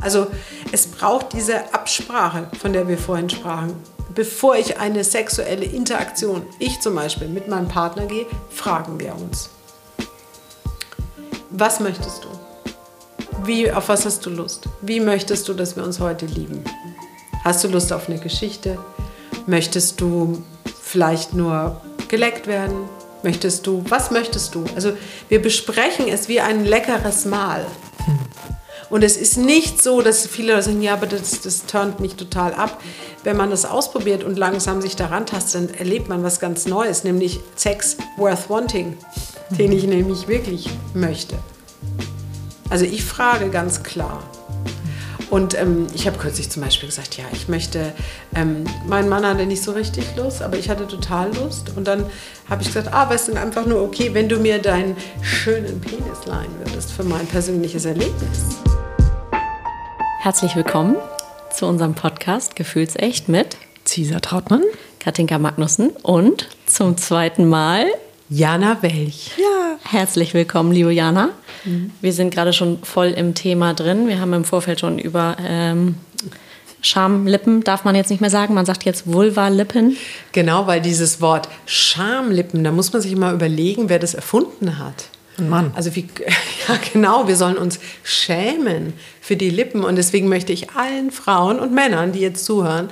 Also es braucht diese Absprache, von der wir vorhin sprachen. Bevor ich eine sexuelle Interaktion, ich zum Beispiel, mit meinem Partner gehe, fragen wir uns. Was möchtest du? Wie, auf was hast du Lust? Wie möchtest du, dass wir uns heute lieben? Hast du Lust auf eine Geschichte? Möchtest du vielleicht nur geleckt werden? Möchtest du, was möchtest du? Also wir besprechen es wie ein leckeres Mahl. Und es ist nicht so, dass viele sagen, ja, aber das, das turnt mich total ab. Wenn man das ausprobiert und langsam sich daran tastet, dann erlebt man was ganz Neues, nämlich Sex worth wanting, den ich nämlich wirklich möchte. Also ich frage ganz klar. Und ähm, ich habe kürzlich zum Beispiel gesagt, ja, ich möchte, ähm, mein Mann hatte nicht so richtig Lust, aber ich hatte total Lust. Und dann habe ich gesagt, ah, weißt du, einfach nur okay, wenn du mir deinen schönen Penis leihen würdest für mein persönliches Erlebnis. Herzlich willkommen zu unserem Podcast Gefühlsecht mit Cesar Trautmann, Katinka Magnussen und zum zweiten Mal Jana Welch. Ja. Herzlich willkommen, liebe Jana. Mhm. Wir sind gerade schon voll im Thema drin. Wir haben im Vorfeld schon über ähm, Schamlippen, darf man jetzt nicht mehr sagen, man sagt jetzt Vulva-Lippen. Genau, weil dieses Wort Schamlippen, da muss man sich mal überlegen, wer das erfunden hat. Mann. Also wie, ja genau, wir sollen uns schämen für die Lippen und deswegen möchte ich allen Frauen und Männern, die jetzt zuhören,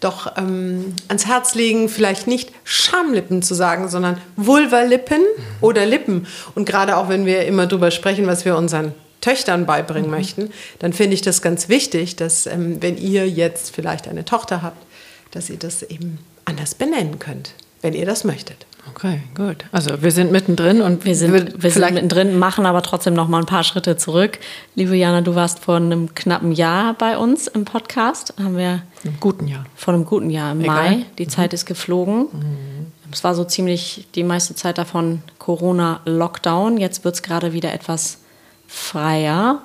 doch ähm, ans Herz legen, vielleicht nicht Schamlippen zu sagen, sondern Vulvalippen oder Lippen. Und gerade auch wenn wir immer darüber sprechen, was wir unseren Töchtern beibringen mhm. möchten, dann finde ich das ganz wichtig, dass ähm, wenn ihr jetzt vielleicht eine Tochter habt, dass ihr das eben anders benennen könnt, wenn ihr das möchtet. Okay, gut. Also wir sind mittendrin und wir sind, wir sind mittendrin, machen aber trotzdem noch mal ein paar Schritte zurück. Liebe Jana, du warst vor einem knappen Jahr bei uns im Podcast. Haben wir einem guten Jahr. Vor einem guten Jahr im Egal. Mai. Die mhm. Zeit ist geflogen. Mhm. Es war so ziemlich die meiste Zeit davon Corona-Lockdown. Jetzt wird es gerade wieder etwas freier.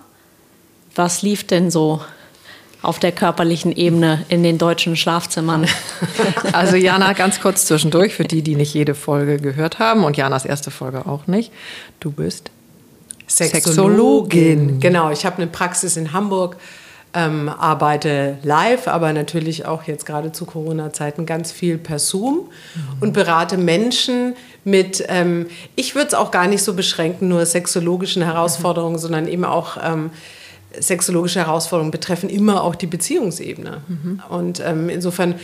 Was lief denn so auf der körperlichen Ebene in den deutschen Schlafzimmern. Also Jana, ganz kurz zwischendurch, für die, die nicht jede Folge gehört haben und Janas erste Folge auch nicht. Du bist Sexologin. Sexologin. Genau, ich habe eine Praxis in Hamburg, ähm, arbeite live, aber natürlich auch jetzt gerade zu Corona-Zeiten ganz viel per Zoom mhm. und berate Menschen mit, ähm, ich würde es auch gar nicht so beschränken, nur sexologischen Herausforderungen, mhm. sondern eben auch... Ähm, sexologische Herausforderungen betreffen immer auch die Beziehungsebene. Mhm. Und ähm, insofern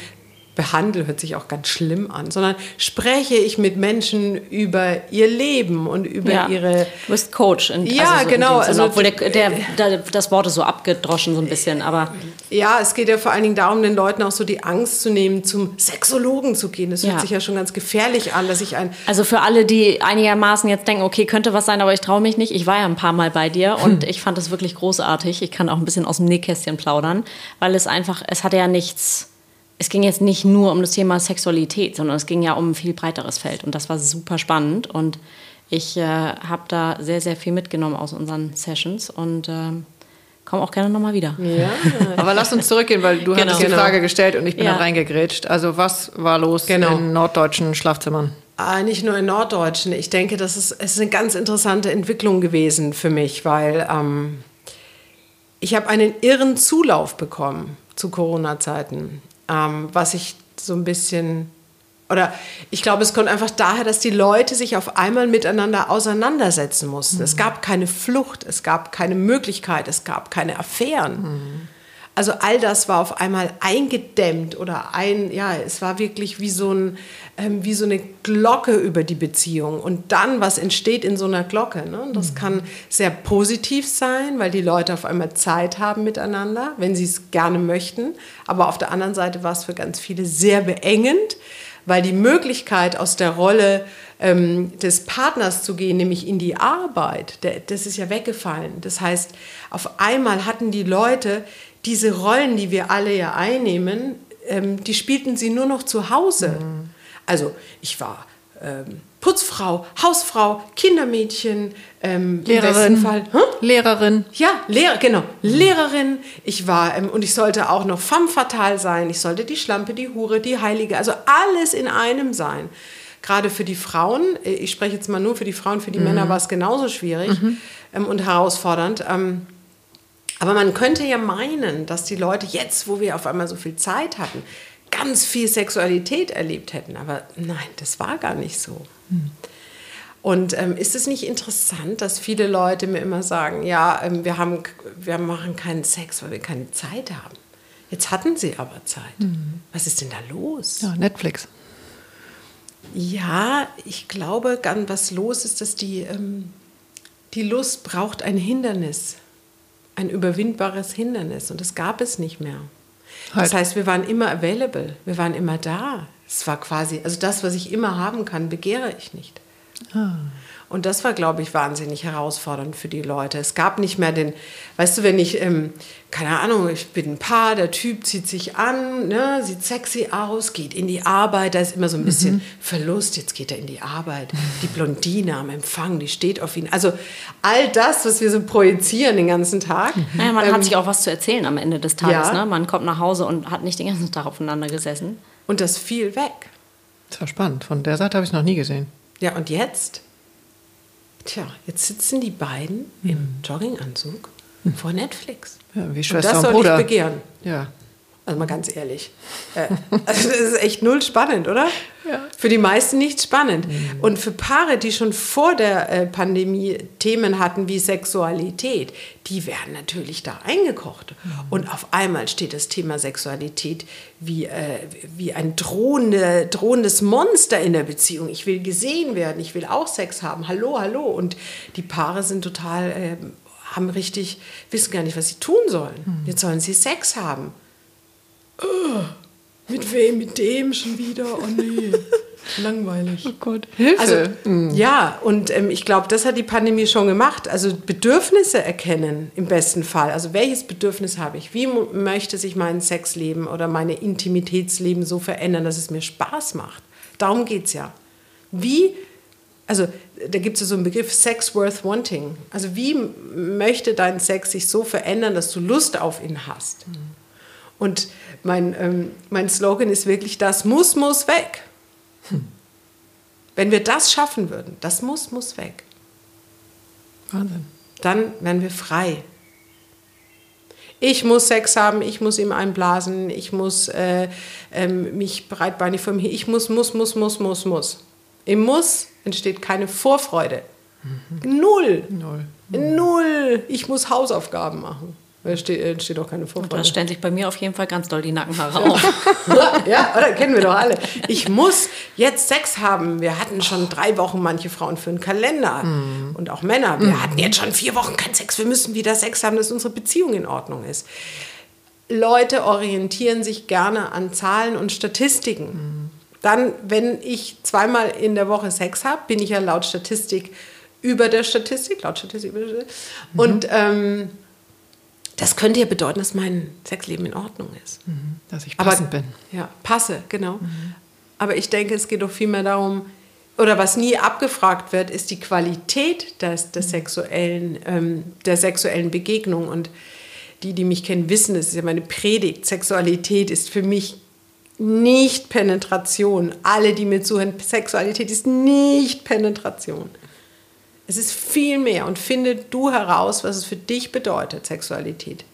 behandle hört sich auch ganz schlimm an, sondern spreche ich mit Menschen über ihr Leben und über ja. ihre. Du bist Coach. In, ja, also so genau. Also, obwohl der, der, der, das Wort ist so abgedroschen so ein bisschen, aber. Ja, es geht ja vor allen Dingen darum, den Leuten auch so die Angst zu nehmen, zum Sexologen zu gehen. Das hört ja. sich ja schon ganz gefährlich an, dass ich ein. Also für alle, die einigermaßen jetzt denken, okay, könnte was sein, aber ich traue mich nicht. Ich war ja ein paar Mal bei dir und hm. ich fand es wirklich großartig. Ich kann auch ein bisschen aus dem Nähkästchen plaudern, weil es einfach, es hatte ja nichts es ging jetzt nicht nur um das Thema Sexualität, sondern es ging ja um ein viel breiteres Feld. Und das war super spannend. Und ich äh, habe da sehr, sehr viel mitgenommen aus unseren Sessions und äh, komme auch gerne nochmal wieder. Ja, aber lass uns zurückgehen, weil du genau. hattest die genau. Frage gestellt und ich bin ja. da reingegrätscht. Also was war los genau. in norddeutschen Schlafzimmern? Ah, nicht nur in norddeutschen. Ich denke, das ist, es ist eine ganz interessante Entwicklung gewesen für mich, weil ähm, ich habe einen irren Zulauf bekommen zu Corona-Zeiten ähm, was ich so ein bisschen oder ich glaube, es kommt einfach daher, dass die Leute sich auf einmal miteinander auseinandersetzen mussten. Mhm. Es gab keine Flucht, es gab keine Möglichkeit, es gab keine Affären. Mhm. Also all das war auf einmal eingedämmt oder ein, ja, es war wirklich wie so, ein, ähm, wie so eine Glocke über die Beziehung. Und dann, was entsteht in so einer Glocke? Ne? Das mhm. kann sehr positiv sein, weil die Leute auf einmal Zeit haben miteinander, wenn sie es gerne möchten. Aber auf der anderen Seite war es für ganz viele sehr beengend, weil die Möglichkeit aus der Rolle ähm, des Partners zu gehen, nämlich in die Arbeit, der, das ist ja weggefallen. Das heißt, auf einmal hatten die Leute diese Rollen, die wir alle ja einnehmen, ähm, die spielten sie nur noch zu Hause. Mhm. Also ich war ähm, Putzfrau, Hausfrau, Kindermädchen, ähm, Lehrerin. Fall, hm? Lehrerin. Ja, Lehrer, genau, Lehrerin. Ich war ähm, und ich sollte auch noch femme fatale sein. Ich sollte die Schlampe, die Hure, die Heilige, also alles in einem sein. Gerade für die Frauen, äh, ich spreche jetzt mal nur für die Frauen, für die mhm. Männer war es genauso schwierig mhm. ähm, und herausfordernd. Aber man könnte ja meinen, dass die Leute jetzt, wo wir auf einmal so viel Zeit hatten, ganz viel Sexualität erlebt hätten. Aber nein, das war gar nicht so. Hm. Und ähm, ist es nicht interessant, dass viele Leute mir immer sagen, ja, ähm, wir, haben, wir machen keinen Sex, weil wir keine Zeit haben. Jetzt hatten sie aber Zeit. Mhm. Was ist denn da los? Ja, Netflix. Ja, ich glaube, was los ist, dass die, ähm, die Lust braucht ein Hindernis, ein überwindbares Hindernis. Und das gab es nicht mehr. Halt. Das heißt, wir waren immer available, wir waren immer da. Es war quasi, also das, was ich immer haben kann, begehre ich nicht. Ah. Und das war, glaube ich, wahnsinnig herausfordernd für die Leute. Es gab nicht mehr den, weißt du, wenn ich, ähm, keine Ahnung, ich bin ein Paar, der Typ zieht sich an, ne, sieht sexy aus, geht in die Arbeit, da ist immer so ein bisschen mhm. Verlust, jetzt geht er in die Arbeit. Die Blondine am Empfang, die steht auf ihn. Also all das, was wir so projizieren den ganzen Tag. Mhm. Naja, man ähm, hat sich auch was zu erzählen am Ende des Tages. Ja. Ne? Man kommt nach Hause und hat nicht den ganzen Tag aufeinander gesessen. Und das fiel weg. Das war spannend. Von der Seite habe ich es noch nie gesehen. Ja, und jetzt? Tja, jetzt sitzen die beiden mhm. im Jogginganzug mhm. vor Netflix. Ja, wie Schwester und das und soll Bruder. ich begehren. Ja. Also mal ganz ehrlich. Äh, also das ist echt null spannend, oder? Ja. Für die meisten nicht spannend. Mhm. Und für Paare, die schon vor der äh, Pandemie Themen hatten wie Sexualität, die werden natürlich da eingekocht. Mhm. Und auf einmal steht das Thema Sexualität wie, äh, wie ein drohende, drohendes Monster in der Beziehung. Ich will gesehen werden, ich will auch Sex haben. Hallo, hallo. Und die Paare sind total, äh, haben richtig, wissen gar nicht, was sie tun sollen. Mhm. Jetzt sollen sie Sex haben oh, mit wem, mit dem schon wieder? Oh nee. Langweilig. Oh Gott, Hilfe. Also, mhm. Ja, und ähm, ich glaube, das hat die Pandemie schon gemacht. Also Bedürfnisse erkennen im besten Fall. Also welches Bedürfnis habe ich? Wie möchte sich mein Sexleben oder meine Intimitätsleben so verändern, dass es mir Spaß macht? Darum geht es ja. Wie, also da gibt es ja so einen Begriff Sex worth wanting. Also wie möchte dein Sex sich so verändern, dass du Lust auf ihn hast? Mhm. Und mein, ähm, mein Slogan ist wirklich, das muss, muss weg. Hm. Wenn wir das schaffen würden, das muss, muss weg. Wahnsinn. Dann wären wir frei. Ich muss Sex haben, ich muss ihm einblasen, ich muss äh, ähm, mich breitbeinig von mir, ich muss, muss, muss, muss, muss, muss. Im Muss entsteht keine Vorfreude. Mhm. Null. Null. Null. Ich muss Hausaufgaben machen. Da steht, äh, steht auch keine Vorfreude. Da stellen sich bei mir auf jeden Fall ganz doll die Nackenhaare auf. ja, oder kennen wir doch alle. Ich muss jetzt Sex haben. Wir hatten schon drei Wochen manche Frauen für einen Kalender mhm. und auch Männer. Wir mhm. hatten jetzt schon vier Wochen keinen Sex. Wir müssen wieder Sex haben, dass unsere Beziehung in Ordnung ist. Leute orientieren sich gerne an Zahlen und Statistiken. Mhm. Dann, wenn ich zweimal in der Woche Sex habe, bin ich ja laut Statistik über der Statistik, laut Statistik. Mhm. Und ähm, das könnte ja bedeuten, dass mein Sexleben in Ordnung ist. Mhm, dass ich passend Aber, bin. Ja, passe, genau. Mhm. Aber ich denke, es geht doch vielmehr darum, oder was nie abgefragt wird, ist die Qualität des, des mhm. sexuellen, ähm, der sexuellen Begegnung. Und die, die mich kennen, wissen, es ist ja meine Predigt. Sexualität ist für mich nicht Penetration. Alle, die mir zuhören, Sexualität ist nicht Penetration. Es ist viel mehr und finde du heraus, was es für dich bedeutet, Sexualität.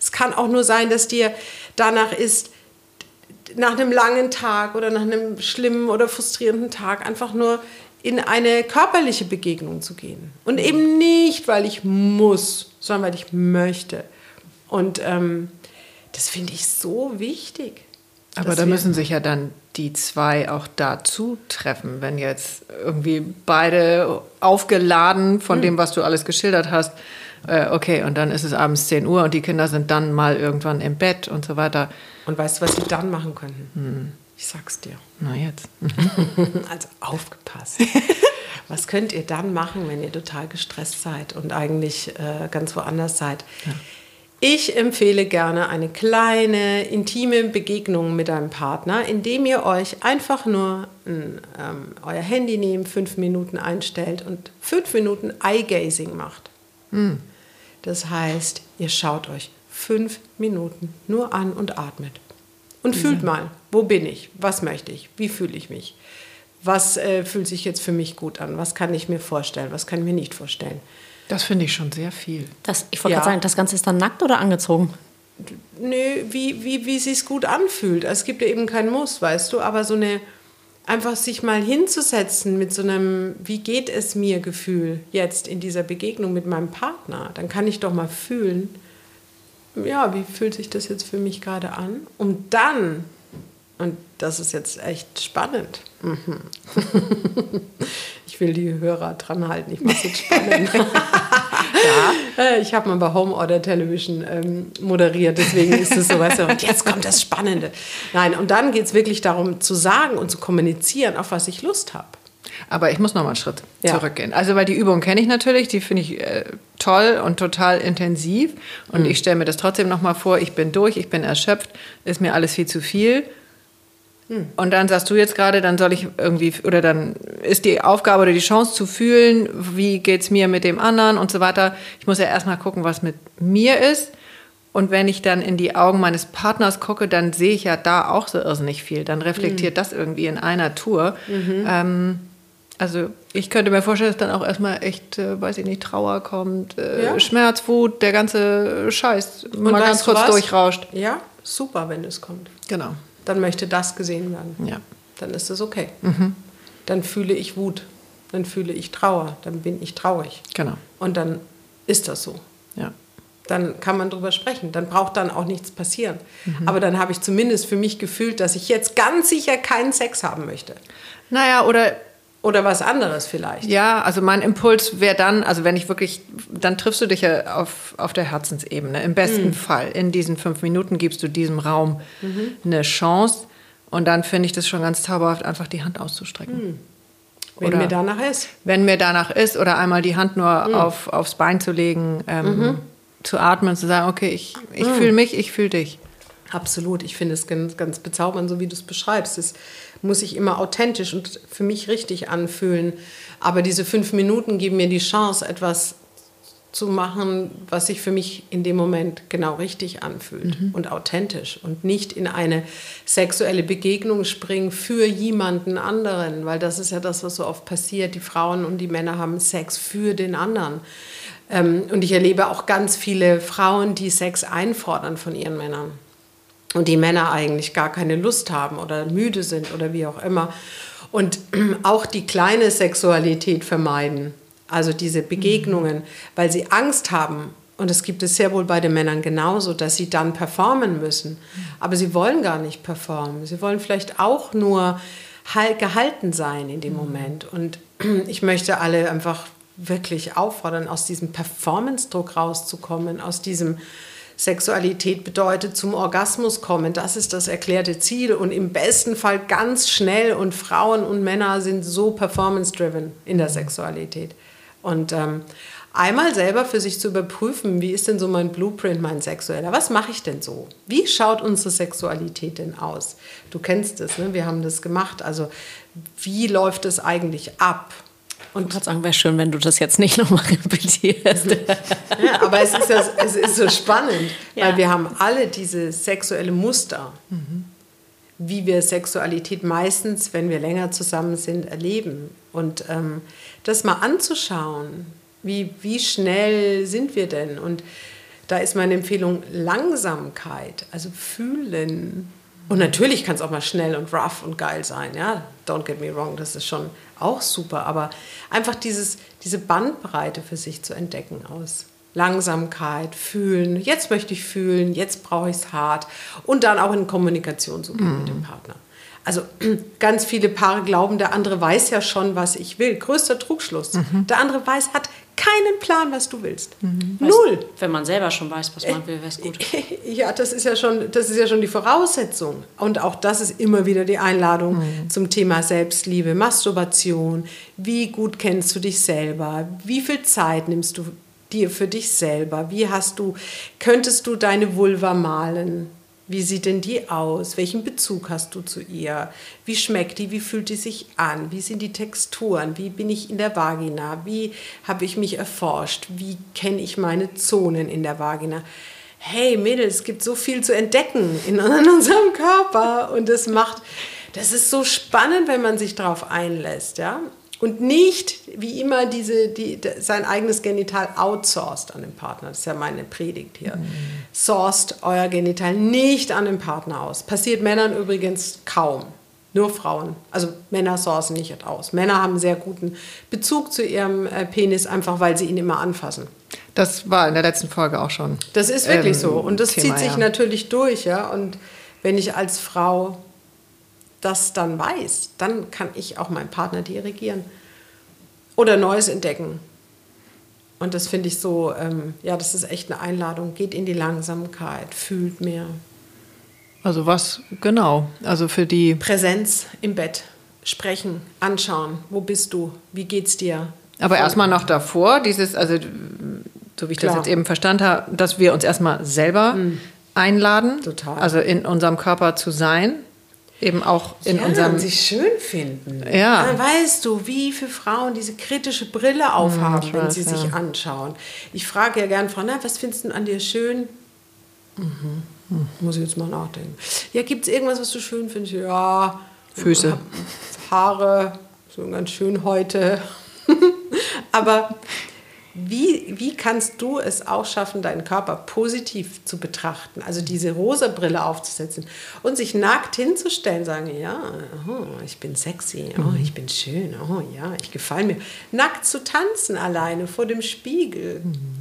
Es kann auch nur sein, dass dir danach ist, nach einem langen Tag oder nach einem schlimmen oder frustrierenden Tag einfach nur in eine körperliche Begegnung zu gehen. Und eben nicht, weil ich muss, sondern weil ich möchte. Und ähm, das finde ich so wichtig. Aber da müssen sich ja dann die zwei auch dazu treffen, wenn jetzt irgendwie beide aufgeladen von mhm. dem, was du alles geschildert hast, äh, okay, und dann ist es abends 10 Uhr und die Kinder sind dann mal irgendwann im Bett und so weiter. Und weißt du, was sie dann machen können? Mhm. Ich sag's dir. Na jetzt. also aufgepasst. was könnt ihr dann machen, wenn ihr total gestresst seid und eigentlich äh, ganz woanders seid? Ja ich empfehle gerne eine kleine, intime Begegnung mit einem Partner, indem ihr euch einfach nur ein, ähm, euer Handy nehmt, fünf Minuten einstellt und fünf Minuten Eye-Gazing macht. Mhm. Das heißt, ihr schaut euch fünf Minuten nur an und atmet. Und mhm. fühlt mal, wo bin ich? Was möchte ich? Wie fühle ich mich? Was äh, fühlt sich jetzt für mich gut an? Was kann ich mir vorstellen? Was kann ich mir nicht vorstellen? Das finde ich schon sehr viel. Das, ich wollte ja. gerade sagen, das Ganze ist dann nackt oder angezogen? Nö, wie, wie, wie es gut anfühlt. Es gibt ja eben keinen Muss, weißt du, aber so eine, einfach sich mal hinzusetzen mit so einem, wie geht es mir Gefühl jetzt in dieser Begegnung mit meinem Partner, dann kann ich doch mal fühlen, ja, wie fühlt sich das jetzt für mich gerade an? Um dann, und das ist jetzt echt spannend, mhm. ich will die Hörer dran halten, ich mache es jetzt spannend. ja. Äh, ich habe mal bei Home Order Television ähm, moderiert, deswegen ist es so, weißt du, und jetzt kommt das Spannende. Nein, und dann geht es wirklich darum zu sagen und zu kommunizieren, auf was ich Lust habe. Aber ich muss noch mal einen Schritt ja. zurückgehen. Also, weil die Übung kenne ich natürlich, die finde ich äh, toll und total intensiv. Und mhm. ich stelle mir das trotzdem noch mal vor, ich bin durch, ich bin erschöpft, ist mir alles viel zu viel. Und dann sagst du jetzt gerade, dann soll ich irgendwie, oder dann ist die Aufgabe oder die Chance zu fühlen, wie geht es mir mit dem anderen und so weiter. Ich muss ja erstmal gucken, was mit mir ist. Und wenn ich dann in die Augen meines Partners gucke, dann sehe ich ja da auch so irrsinnig viel. Dann reflektiert mhm. das irgendwie in einer Tour. Mhm. Ähm, also ich könnte mir vorstellen, dass dann auch erstmal echt, äh, weiß ich nicht, Trauer kommt, äh, ja. Schmerz, Wut, der ganze Scheiß mal ganz kurz durchrauscht. Ja, super, wenn es kommt. Genau. Dann möchte das gesehen werden. Ja. Dann ist es okay. Mhm. Dann fühle ich Wut, dann fühle ich Trauer, dann bin ich traurig. Genau. Und dann ist das so. Ja. Dann kann man drüber sprechen. Dann braucht dann auch nichts passieren. Mhm. Aber dann habe ich zumindest für mich gefühlt, dass ich jetzt ganz sicher keinen Sex haben möchte. Naja, oder oder was anderes vielleicht. Ja, also mein Impuls wäre dann, also wenn ich wirklich, dann triffst du dich ja auf, auf der Herzensebene. Im besten mhm. Fall. In diesen fünf Minuten gibst du diesem Raum mhm. eine Chance. Und dann finde ich das schon ganz zauberhaft, einfach die Hand auszustrecken. Mhm. Wenn oder mir danach ist. Wenn mir danach ist, oder einmal die Hand nur mhm. auf, aufs Bein zu legen, ähm, mhm. zu atmen, zu sagen, okay, ich, ich mhm. fühle mich, ich fühle dich. Absolut, ich finde es ganz, ganz bezaubernd, so wie du es beschreibst. Es muss sich immer authentisch und für mich richtig anfühlen. Aber diese fünf Minuten geben mir die Chance, etwas zu machen, was sich für mich in dem Moment genau richtig anfühlt mhm. und authentisch und nicht in eine sexuelle Begegnung springen für jemanden anderen, weil das ist ja das, was so oft passiert. Die Frauen und die Männer haben Sex für den anderen. Ähm, und ich erlebe auch ganz viele Frauen, die Sex einfordern von ihren Männern und die Männer eigentlich gar keine Lust haben oder müde sind oder wie auch immer. Und auch die kleine Sexualität vermeiden, also diese Begegnungen, mhm. weil sie Angst haben. Und es gibt es sehr wohl bei den Männern genauso, dass sie dann performen müssen. Aber sie wollen gar nicht performen. Sie wollen vielleicht auch nur gehalten sein in dem mhm. Moment. Und ich möchte alle einfach wirklich auffordern, aus diesem Performance-Druck rauszukommen, aus diesem Sexualität bedeutet zum Orgasmus kommen. Das ist das erklärte Ziel und im besten Fall ganz schnell. Und Frauen und Männer sind so performance-driven in der Sexualität. Und ähm, einmal selber für sich zu überprüfen, wie ist denn so mein Blueprint, mein sexueller? Was mache ich denn so? Wie schaut unsere Sexualität denn aus? Du kennst es, ne? wir haben das gemacht. Also wie läuft es eigentlich ab? Und ich sagen, wäre schön, wenn du das jetzt nicht nochmal repetierst. ja, aber es ist, ja, es ist so spannend, ja. weil wir haben alle diese sexuelle Muster, mhm. wie wir Sexualität meistens, wenn wir länger zusammen sind, erleben. Und ähm, das mal anzuschauen, wie, wie schnell sind wir denn? Und da ist meine Empfehlung Langsamkeit, also fühlen. Und natürlich kann es auch mal schnell und rough und geil sein, ja. Don't get me wrong, das ist schon auch super, aber einfach dieses, diese Bandbreite für sich zu entdecken aus Langsamkeit, fühlen, jetzt möchte ich fühlen, jetzt brauche ich es hart und dann auch in Kommunikation zu gehen mm. mit dem Partner. Also ganz viele Paare glauben, der andere weiß ja schon, was ich will. Größter Trugschluss. Mhm. Der andere weiß, hat keinen Plan, was du willst. Mhm. Null. Weißt, wenn man selber schon weiß, was man will, wäre es gut. Ja, das ist ja, schon, das ist ja schon die Voraussetzung. Und auch das ist immer wieder die Einladung mhm. zum Thema Selbstliebe, Masturbation. Wie gut kennst du dich selber? Wie viel Zeit nimmst du dir für dich selber? Wie hast du, könntest du deine Vulva malen? Wie sieht denn die aus? Welchen Bezug hast du zu ihr? Wie schmeckt die? Wie fühlt die sich an? Wie sind die Texturen? Wie bin ich in der Vagina? Wie habe ich mich erforscht? Wie kenne ich meine Zonen in der Vagina? Hey Mädels, es gibt so viel zu entdecken in, unserem Körper und das macht, das ist so spannend, wenn man sich darauf einlässt, ja. Und nicht, wie immer, diese, die, sein eigenes Genital outsourced an den Partner. Das ist ja meine Predigt hier. Mhm. Sourced euer Genital nicht an den Partner aus. Passiert Männern übrigens kaum. Nur Frauen. Also Männer sourcen nicht aus. Männer haben einen sehr guten Bezug zu ihrem äh, Penis, einfach weil sie ihn immer anfassen. Das war in der letzten Folge auch schon. Das ist wirklich ähm, so. Und das Thema, zieht sich ja. natürlich durch, ja. Und wenn ich als Frau das dann weiß, dann kann ich auch meinen Partner dirigieren oder Neues entdecken. Und das finde ich so, ähm, ja, das ist echt eine Einladung. Geht in die Langsamkeit, fühlt mehr. Also was genau? Also für die Präsenz im Bett, sprechen, anschauen. Wo bist du? Wie geht's dir? Aber erstmal noch davor, dieses, also so wie ich Klar. das jetzt eben verstanden habe, dass wir uns erstmal selber mhm. einladen, Total. also in unserem Körper zu sein eben auch in ja, unserem. sich schön finden. Ja. Dann weißt du, wie viele Frauen diese kritische Brille aufhaben, hm, wenn weiß, sie ja. sich anschauen. Ich frage ja gern Frauen, na, was findest du an dir schön? Mhm. Hm, muss ich jetzt mal nachdenken. Ja, gibt es irgendwas, was du schön findest? Ja. Füße. Haare, so ganz schön heute. Aber wie, wie kannst du es auch schaffen, deinen Körper positiv zu betrachten? Also diese rosa Brille aufzusetzen und sich nackt hinzustellen, sagen, ja, oh, ich bin sexy, oh, ich bin schön, oh ja, ich gefalle mir. Nackt zu tanzen alleine vor dem Spiegel. Mhm.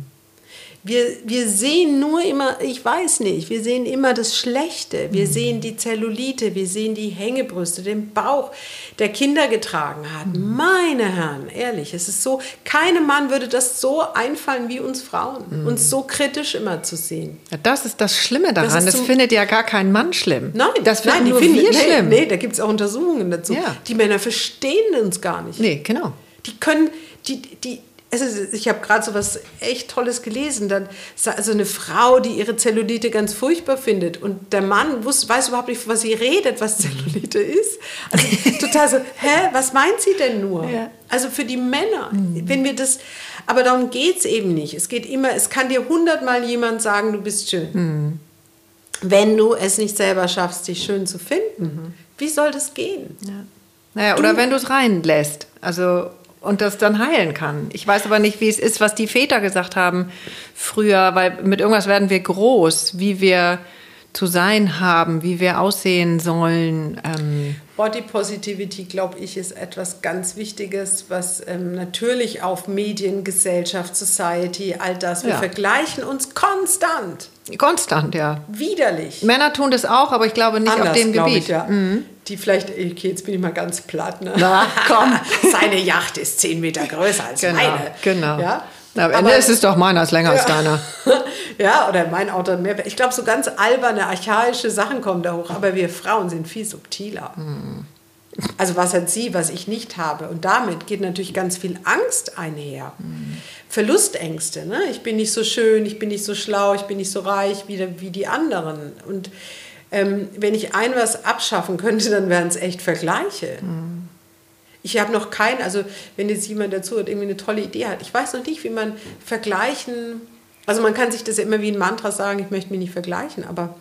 Wir, wir sehen nur immer, ich weiß nicht, wir sehen immer das Schlechte. Wir mhm. sehen die Zellulite, wir sehen die Hängebrüste, den Bauch, der Kinder getragen hat. Mhm. Meine Herren, ehrlich, es ist so, keinem Mann würde das so einfallen wie uns Frauen, mhm. uns so kritisch immer zu sehen. Ja, das ist das Schlimme daran. Das, das findet ja gar kein Mann schlimm. Nein, das finden nur finden, wir nee, schlimm. Nee, da gibt es auch Untersuchungen dazu. Ja. Die Männer verstehen uns gar nicht. Nee, genau. Die können, die, die, ist, ich habe gerade so was echt Tolles gelesen. Dann also eine Frau, die ihre Zellulite ganz furchtbar findet und der Mann wusste, weiß überhaupt nicht, was sie redet, was Zellulite ist. Also total so, hä, was meint sie denn nur? Ja. Also für die Männer, mhm. wenn wir das, aber darum geht es eben nicht. Es geht immer, es kann dir hundertmal jemand sagen, du bist schön. Mhm. Wenn du es nicht selber schaffst, dich schön zu finden, mhm. wie soll das gehen? Ja. Naja, du, oder wenn du es reinlässt. Also und das dann heilen kann. Ich weiß aber nicht, wie es ist, was die Väter gesagt haben früher, weil mit irgendwas werden wir groß, wie wir zu sein haben, wie wir aussehen sollen. Ähm. Body Positivity, glaube ich, ist etwas ganz Wichtiges, was ähm, natürlich auf Medien, Gesellschaft, Society, all das, wir ja. vergleichen uns konstant. Konstant, ja. Widerlich. Männer tun das auch, aber ich glaube nicht Anders, auf dem Gebiet. Ich, ja. mhm. Die vielleicht, okay, jetzt bin ich mal ganz platt. Ne? Na, komm. Seine Yacht ist zehn Meter größer als genau, meine. Genau. Ja? am Ende aber, ist es doch meiner, ist länger ja. als deiner. ja, oder mein Auto mehr. Ich glaube, so ganz alberne, archaische Sachen kommen da hoch. Aber wir Frauen sind viel subtiler. Mhm. Also was hat sie, was ich nicht habe? Und damit geht natürlich ganz viel Angst einher. Mhm. Verlustängste. Ne? Ich bin nicht so schön, ich bin nicht so schlau, ich bin nicht so reich wie, wie die anderen. Und ähm, wenn ich ein was abschaffen könnte, dann wären es echt Vergleiche. Mhm. Ich habe noch keinen, also wenn jetzt jemand dazu hat, irgendwie eine tolle Idee hat, ich weiß noch nicht, wie man vergleichen, also man kann sich das ja immer wie ein Mantra sagen, ich möchte mich nicht vergleichen, aber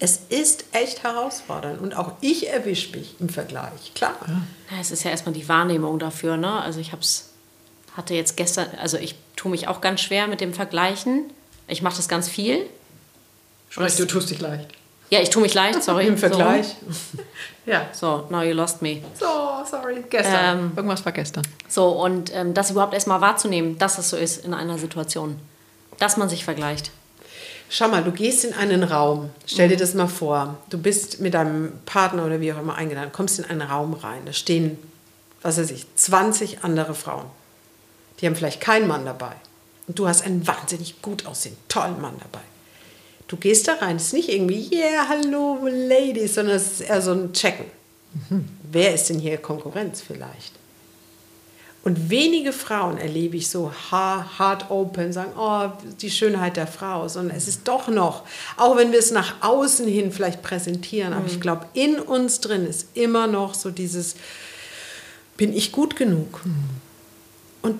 es ist echt herausfordernd und auch ich erwische mich im Vergleich, klar. Ja. Es ist ja erstmal die Wahrnehmung dafür, ne? Also ich habe es, hatte jetzt gestern, also ich tue mich auch ganz schwer mit dem Vergleichen. Ich mache das ganz viel. Sprich, du tust dich leicht. Ja, ich tue mich leicht, sorry. Im Vergleich. So. ja. So, now you lost me. So, sorry. Gestern. Ähm, Irgendwas war gestern. So, und ähm, das überhaupt erstmal wahrzunehmen, dass es so ist in einer Situation. Dass man sich vergleicht. Schau mal, du gehst in einen Raum. Stell dir das mal vor. Du bist mit deinem Partner oder wie auch immer eingeladen, kommst in einen Raum rein. Da stehen, was weiß ich, 20 andere Frauen. Die haben vielleicht keinen Mann dabei. Und du hast einen wahnsinnig gut aussehenden, tollen Mann dabei. Du gehst da rein, es ist nicht irgendwie, yeah, hallo, Ladies, sondern es ist eher so ein Checken. Mhm. Wer ist denn hier Konkurrenz vielleicht? Und wenige Frauen erlebe ich so hard open, sagen, oh, die Schönheit der Frau, sondern es ist doch noch, auch wenn wir es nach außen hin vielleicht präsentieren, aber mhm. ich glaube, in uns drin ist immer noch so dieses, bin ich gut genug? Mhm. Und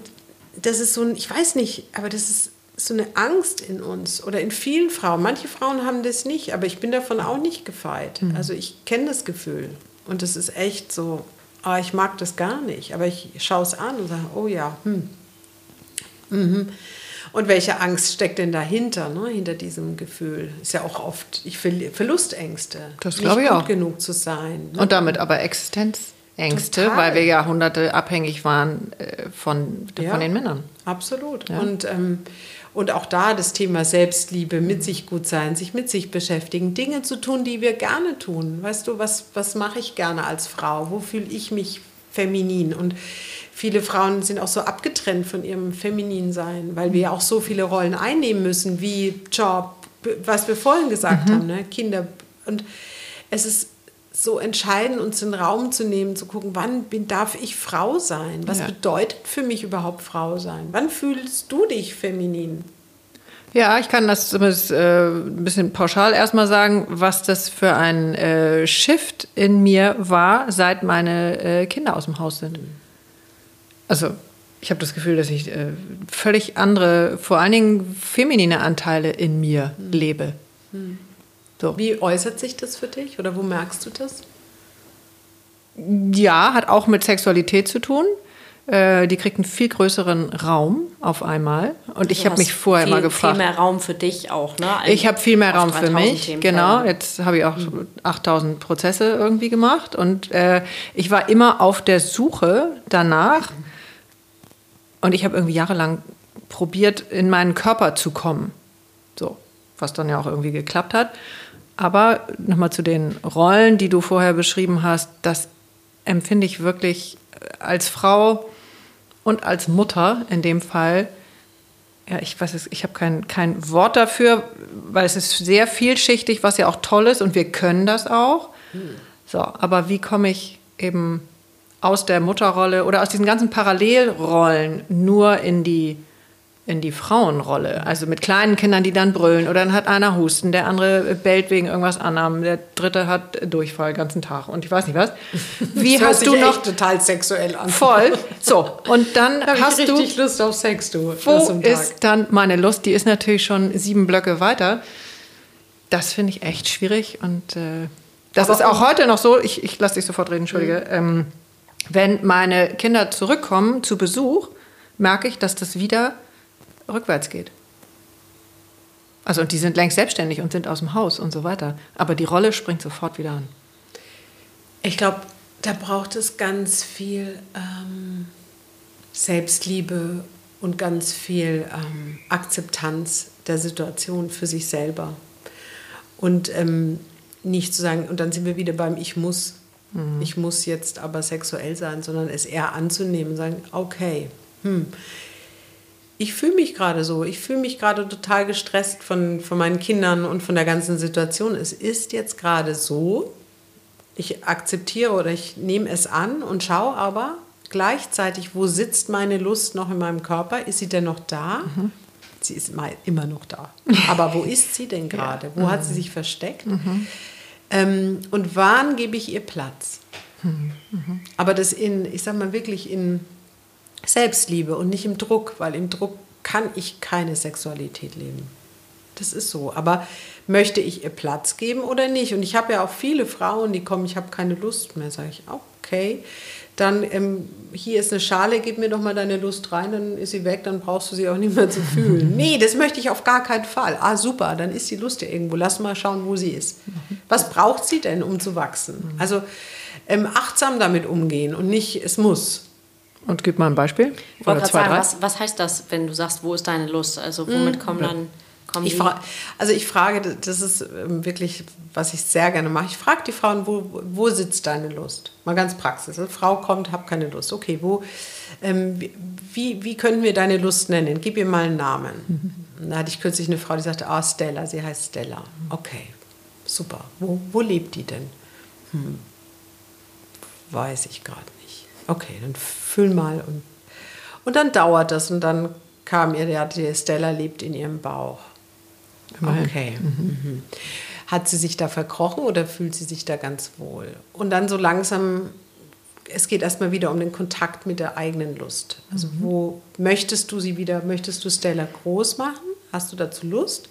das ist so ein, ich weiß nicht, aber das ist so eine Angst in uns oder in vielen Frauen. Manche Frauen haben das nicht, aber ich bin davon auch nicht gefeit. Mhm. Also ich kenne das Gefühl und das ist echt so. oh, ich mag das gar nicht, aber ich schaue es an und sage, oh ja, hm. Mhm. Und welche Angst steckt denn dahinter, ne? hinter diesem Gefühl? Ist ja auch oft ich Verlustängste. Das glaube ich auch. genug zu sein. Ne? Und damit aber Existenzängste, Total. weil wir Jahrhunderte abhängig waren äh, von, ja, von den Männern. Absolut. Ja. Und, ähm, und auch da das Thema Selbstliebe, mit sich gut sein, sich mit sich beschäftigen, Dinge zu tun, die wir gerne tun. Weißt du, was, was mache ich gerne als Frau? Wo fühle ich mich feminin? Und viele Frauen sind auch so abgetrennt von ihrem femininen Sein, weil wir ja auch so viele Rollen einnehmen müssen, wie Job, was wir vorhin gesagt mhm. haben, ne? Kinder. Und es ist so entscheidend, uns den Raum zu nehmen, zu gucken, wann bin, darf ich Frau sein? Was ja. bedeutet für mich überhaupt Frau sein? Wann fühlst du dich feminin? Ja, ich kann das zumindest äh, ein bisschen pauschal erstmal sagen, was das für ein äh, Shift in mir war, seit meine äh, Kinder aus dem Haus sind. Also ich habe das Gefühl, dass ich äh, völlig andere, vor allen Dingen feminine Anteile in mir hm. lebe. Hm. So. Wie äußert sich das für dich oder wo merkst du das? Ja, hat auch mit Sexualität zu tun. Äh, die kriegt einen viel größeren Raum auf einmal. Und ich habe mich vorher viel, immer gefragt. Viel mehr Raum für dich auch, ne? Ein, ich habe viel mehr Raum für mich. Themen genau. Jetzt habe ich auch mhm. 8000 Prozesse irgendwie gemacht. Und äh, ich war immer auf der Suche danach. Und ich habe irgendwie jahrelang probiert, in meinen Körper zu kommen. So, was dann ja auch irgendwie geklappt hat. Aber nochmal zu den Rollen, die du vorher beschrieben hast, das empfinde ich wirklich als Frau und als Mutter in dem Fall, ja, ich weiß es, ich habe kein, kein Wort dafür, weil es ist sehr vielschichtig, was ja auch toll ist und wir können das auch. So, aber wie komme ich eben aus der Mutterrolle oder aus diesen ganzen Parallelrollen nur in die in die Frauenrolle. Also mit kleinen Kindern, die dann brüllen oder dann hat einer Husten, der andere bellt wegen irgendwas anderem, der dritte hat Durchfall den ganzen Tag und ich weiß nicht was. Wie das hast du noch total sexuell an? Voll. So und dann da hast ich richtig du Lust auf Sex, du. Wo ist dann meine Lust? Die ist natürlich schon sieben Blöcke weiter. Das finde ich echt schwierig und äh, das Aber ist auch heute noch so. Ich, ich lasse dich sofort reden, entschuldige. Mhm. Ähm, wenn meine Kinder zurückkommen zu Besuch, merke ich, dass das wieder rückwärts geht. Also und die sind längst selbstständig und sind aus dem Haus und so weiter. Aber die Rolle springt sofort wieder an. Ich glaube, da braucht es ganz viel ähm, Selbstliebe und ganz viel ähm, Akzeptanz der Situation für sich selber. Und ähm, nicht zu sagen, und dann sind wir wieder beim Ich muss. Mhm. Ich muss jetzt aber sexuell sein, sondern es eher anzunehmen und sagen, okay, hm, ich fühle mich gerade so. Ich fühle mich gerade total gestresst von, von meinen Kindern und von der ganzen Situation. Es ist jetzt gerade so. Ich akzeptiere oder ich nehme es an und schaue aber gleichzeitig, wo sitzt meine Lust noch in meinem Körper? Ist sie denn noch da? Mhm. Sie ist immer noch da. Aber wo ist sie denn gerade? Wo mhm. hat sie sich versteckt? Mhm. Ähm, und wann gebe ich ihr Platz? Mhm. Mhm. Aber das in, ich sag mal wirklich in Selbstliebe und nicht im Druck, weil im Druck kann ich keine Sexualität leben. Das ist so. Aber möchte ich ihr Platz geben oder nicht? Und ich habe ja auch viele Frauen, die kommen, ich habe keine Lust mehr. Sage ich, okay, dann ähm, hier ist eine Schale, gib mir doch mal deine Lust rein, dann ist sie weg, dann brauchst du sie auch nicht mehr zu fühlen. nee, das möchte ich auf gar keinen Fall. Ah, super, dann ist die Lust ja irgendwo. Lass mal schauen, wo sie ist. Was braucht sie denn, um zu wachsen? Also ähm, achtsam damit umgehen und nicht, es muss. Und gib mal ein Beispiel. Ich wollte gerade sagen, was, was, heißt das, wenn du sagst, wo ist deine Lust? Also womit hm. kommen dann... Kommen ich frage, also ich frage, das ist ähm, wirklich, was ich sehr gerne mache. Ich frage die Frauen, wo, wo sitzt deine Lust? Mal ganz praxis. Eine Frau kommt, hab keine Lust. Okay, wo, ähm, wie, wie können wir deine Lust nennen? Gib ihr mal einen Namen. Mhm. Da hatte ich kürzlich eine Frau, die sagte, ah, Stella, sie heißt Stella. Okay, super. Wo, wo lebt die denn? Hm. Weiß ich gerade okay, dann füll mal. Und, und dann dauert das und dann kam ihr, ja, die Stella lebt in ihrem Bauch. Okay. Mhm. Mhm. Hat sie sich da verkrochen oder fühlt sie sich da ganz wohl? Und dann so langsam, es geht erstmal wieder um den Kontakt mit der eigenen Lust. Also mhm. wo möchtest du sie wieder, möchtest du Stella groß machen? Hast du dazu Lust?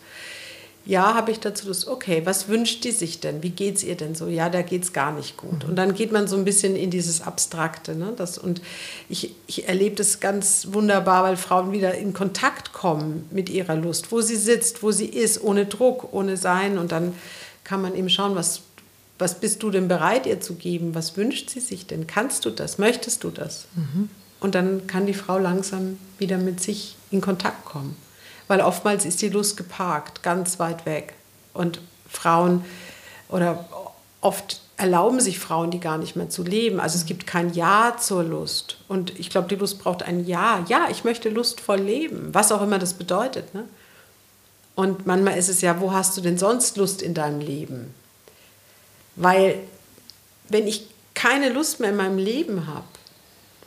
Ja, habe ich dazu Lust. Okay, was wünscht die sich denn? Wie geht es ihr denn so? Ja, da geht es gar nicht gut. Und dann geht man so ein bisschen in dieses Abstrakte. Ne? Das, und ich, ich erlebe das ganz wunderbar, weil Frauen wieder in Kontakt kommen mit ihrer Lust, wo sie sitzt, wo sie ist, ohne Druck, ohne Sein. Und dann kann man eben schauen, was, was bist du denn bereit, ihr zu geben? Was wünscht sie sich denn? Kannst du das? Möchtest du das? Mhm. Und dann kann die Frau langsam wieder mit sich in Kontakt kommen weil oftmals ist die Lust geparkt, ganz weit weg. Und Frauen oder oft erlauben sich Frauen, die gar nicht mehr zu leben. Also es gibt kein Ja zur Lust. Und ich glaube, die Lust braucht ein Ja. Ja, ich möchte lustvoll leben, was auch immer das bedeutet. Ne? Und manchmal ist es ja, wo hast du denn sonst Lust in deinem Leben? Weil wenn ich keine Lust mehr in meinem Leben habe,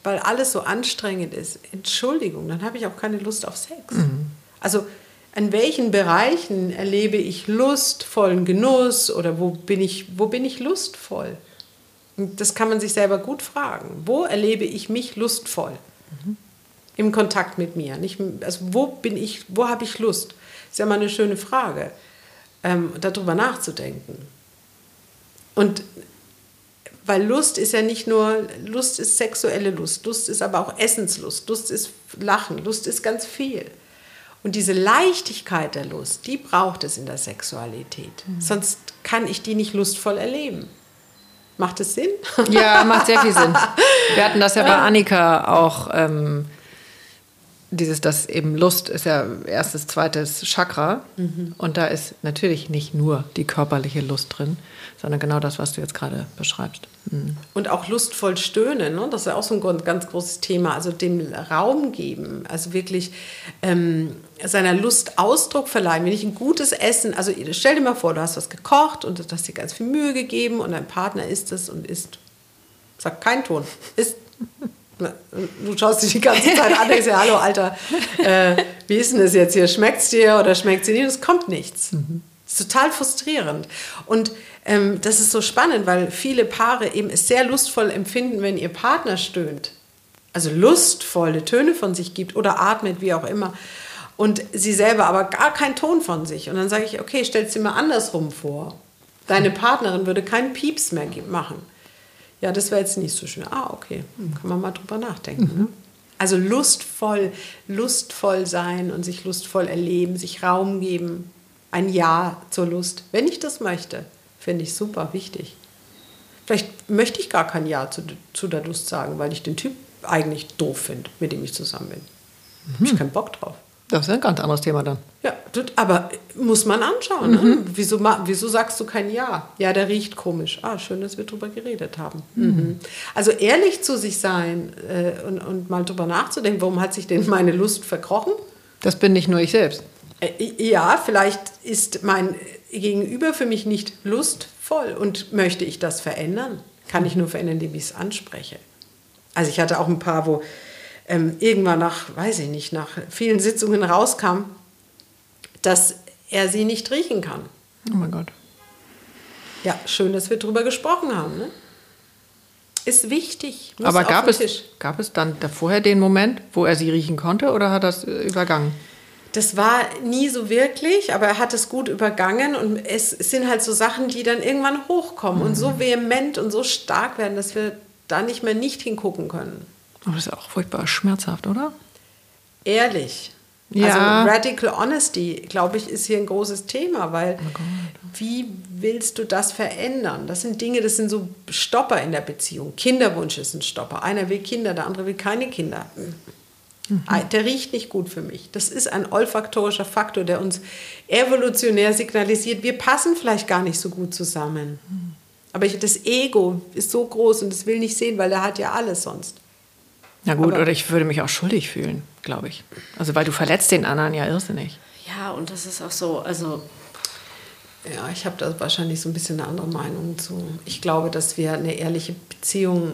weil alles so anstrengend ist, Entschuldigung, dann habe ich auch keine Lust auf Sex. Mhm. Also in welchen Bereichen erlebe ich lustvollen Genuss oder wo bin ich, wo bin ich lustvoll? Und das kann man sich selber gut fragen. Wo erlebe ich mich lustvoll? Mhm. Im Kontakt mit mir. Nicht, also wo bin ich, wo habe ich Lust? Das ist ja mal eine schöne Frage, ähm, darüber nachzudenken. Und weil Lust ist ja nicht nur, Lust ist sexuelle Lust, Lust ist aber auch Essenslust, Lust ist Lachen, Lust ist ganz viel. Und diese Leichtigkeit der Lust, die braucht es in der Sexualität. Mhm. Sonst kann ich die nicht lustvoll erleben. Macht es Sinn? Ja, macht sehr viel Sinn. Wir hatten das ja bei Annika auch. Ähm, dieses, das eben Lust ist ja erstes, zweites Chakra. Mhm. Und da ist natürlich nicht nur die körperliche Lust drin, sondern genau das, was du jetzt gerade beschreibst. Mhm. Und auch lustvoll stöhnen, ne? das ist ja auch so ein ganz großes Thema. Also dem Raum geben, also wirklich ähm, seiner Lust Ausdruck verleihen. Wenn ich ein gutes Essen, also stell dir mal vor, du hast was gekocht und du hast dir ganz viel Mühe gegeben und dein Partner isst es und isst, sagt kein Ton, isst Du schaust dich die ganze Zeit an, denkst ja, hallo Alter, äh, wie ist denn das jetzt hier? Schmeckt es dir oder schmeckt es dir nicht? Es kommt nichts. Mhm. Das ist total frustrierend. Und ähm, das ist so spannend, weil viele Paare eben es sehr lustvoll empfinden, wenn ihr Partner stöhnt. Also lustvolle Töne von sich gibt oder atmet, wie auch immer. Und sie selber aber gar keinen Ton von sich. Und dann sage ich, okay, stell es dir mal andersrum vor. Deine Partnerin würde keinen Pieps mehr machen ja, das wäre jetzt nicht so schön. Ah, okay, hm, kann man mal drüber nachdenken. Mhm. Ne? Also lustvoll, lustvoll sein und sich lustvoll erleben, sich Raum geben, ein Ja zur Lust, wenn ich das möchte, finde ich super wichtig. Vielleicht möchte ich gar kein Ja zu, zu der Lust sagen, weil ich den Typ eigentlich doof finde, mit dem ich zusammen bin. Mhm. Habe ich keinen Bock drauf. Das ist ein ganz anderes Thema dann. Ja, aber muss man anschauen. Ne? Mhm. Ne? Wieso, wieso sagst du kein Ja? Ja, der riecht komisch. Ah, schön, dass wir drüber geredet haben. Mhm. mhm. Also ehrlich zu sich sein äh, und, und mal drüber nachzudenken, warum hat sich denn meine Lust verkrochen? Das bin nicht nur ich selbst. Äh, ja, vielleicht ist mein Gegenüber für mich nicht lustvoll und möchte ich das verändern? Kann ich nur verändern, indem ich es anspreche. Also ich hatte auch ein paar, wo ähm, irgendwann nach, weiß ich nicht, nach vielen Sitzungen rauskam, dass er sie nicht riechen kann. Oh mein Gott. Ja, schön, dass wir darüber gesprochen haben. Ne? Ist wichtig. Aber gab es, gab es dann vorher den Moment, wo er sie riechen konnte oder hat das äh, übergangen? Das war nie so wirklich, aber er hat es gut übergangen und es sind halt so Sachen, die dann irgendwann hochkommen mhm. und so vehement und so stark werden, dass wir da nicht mehr nicht hingucken können. Aber das ist auch furchtbar schmerzhaft, oder? Ehrlich. Ja. Also Radical Honesty, glaube ich, ist hier ein großes Thema, weil oh wie willst du das verändern? Das sind Dinge, das sind so Stopper in der Beziehung. Kinderwunsch ist ein Stopper. Einer will Kinder, der andere will keine Kinder. Mhm. Der riecht nicht gut für mich. Das ist ein olfaktorischer Faktor, der uns evolutionär signalisiert, wir passen vielleicht gar nicht so gut zusammen. Mhm. Aber ich, das Ego ist so groß und das will nicht sehen, weil er hat ja alles sonst. Na gut, Aber oder ich würde mich auch schuldig fühlen, glaube ich. Also weil du verletzt den anderen ja irrsinnig. Ja, und das ist auch so, also ja, ich habe da wahrscheinlich so ein bisschen eine andere Meinung zu. Ich glaube, dass wir eine ehrliche Beziehung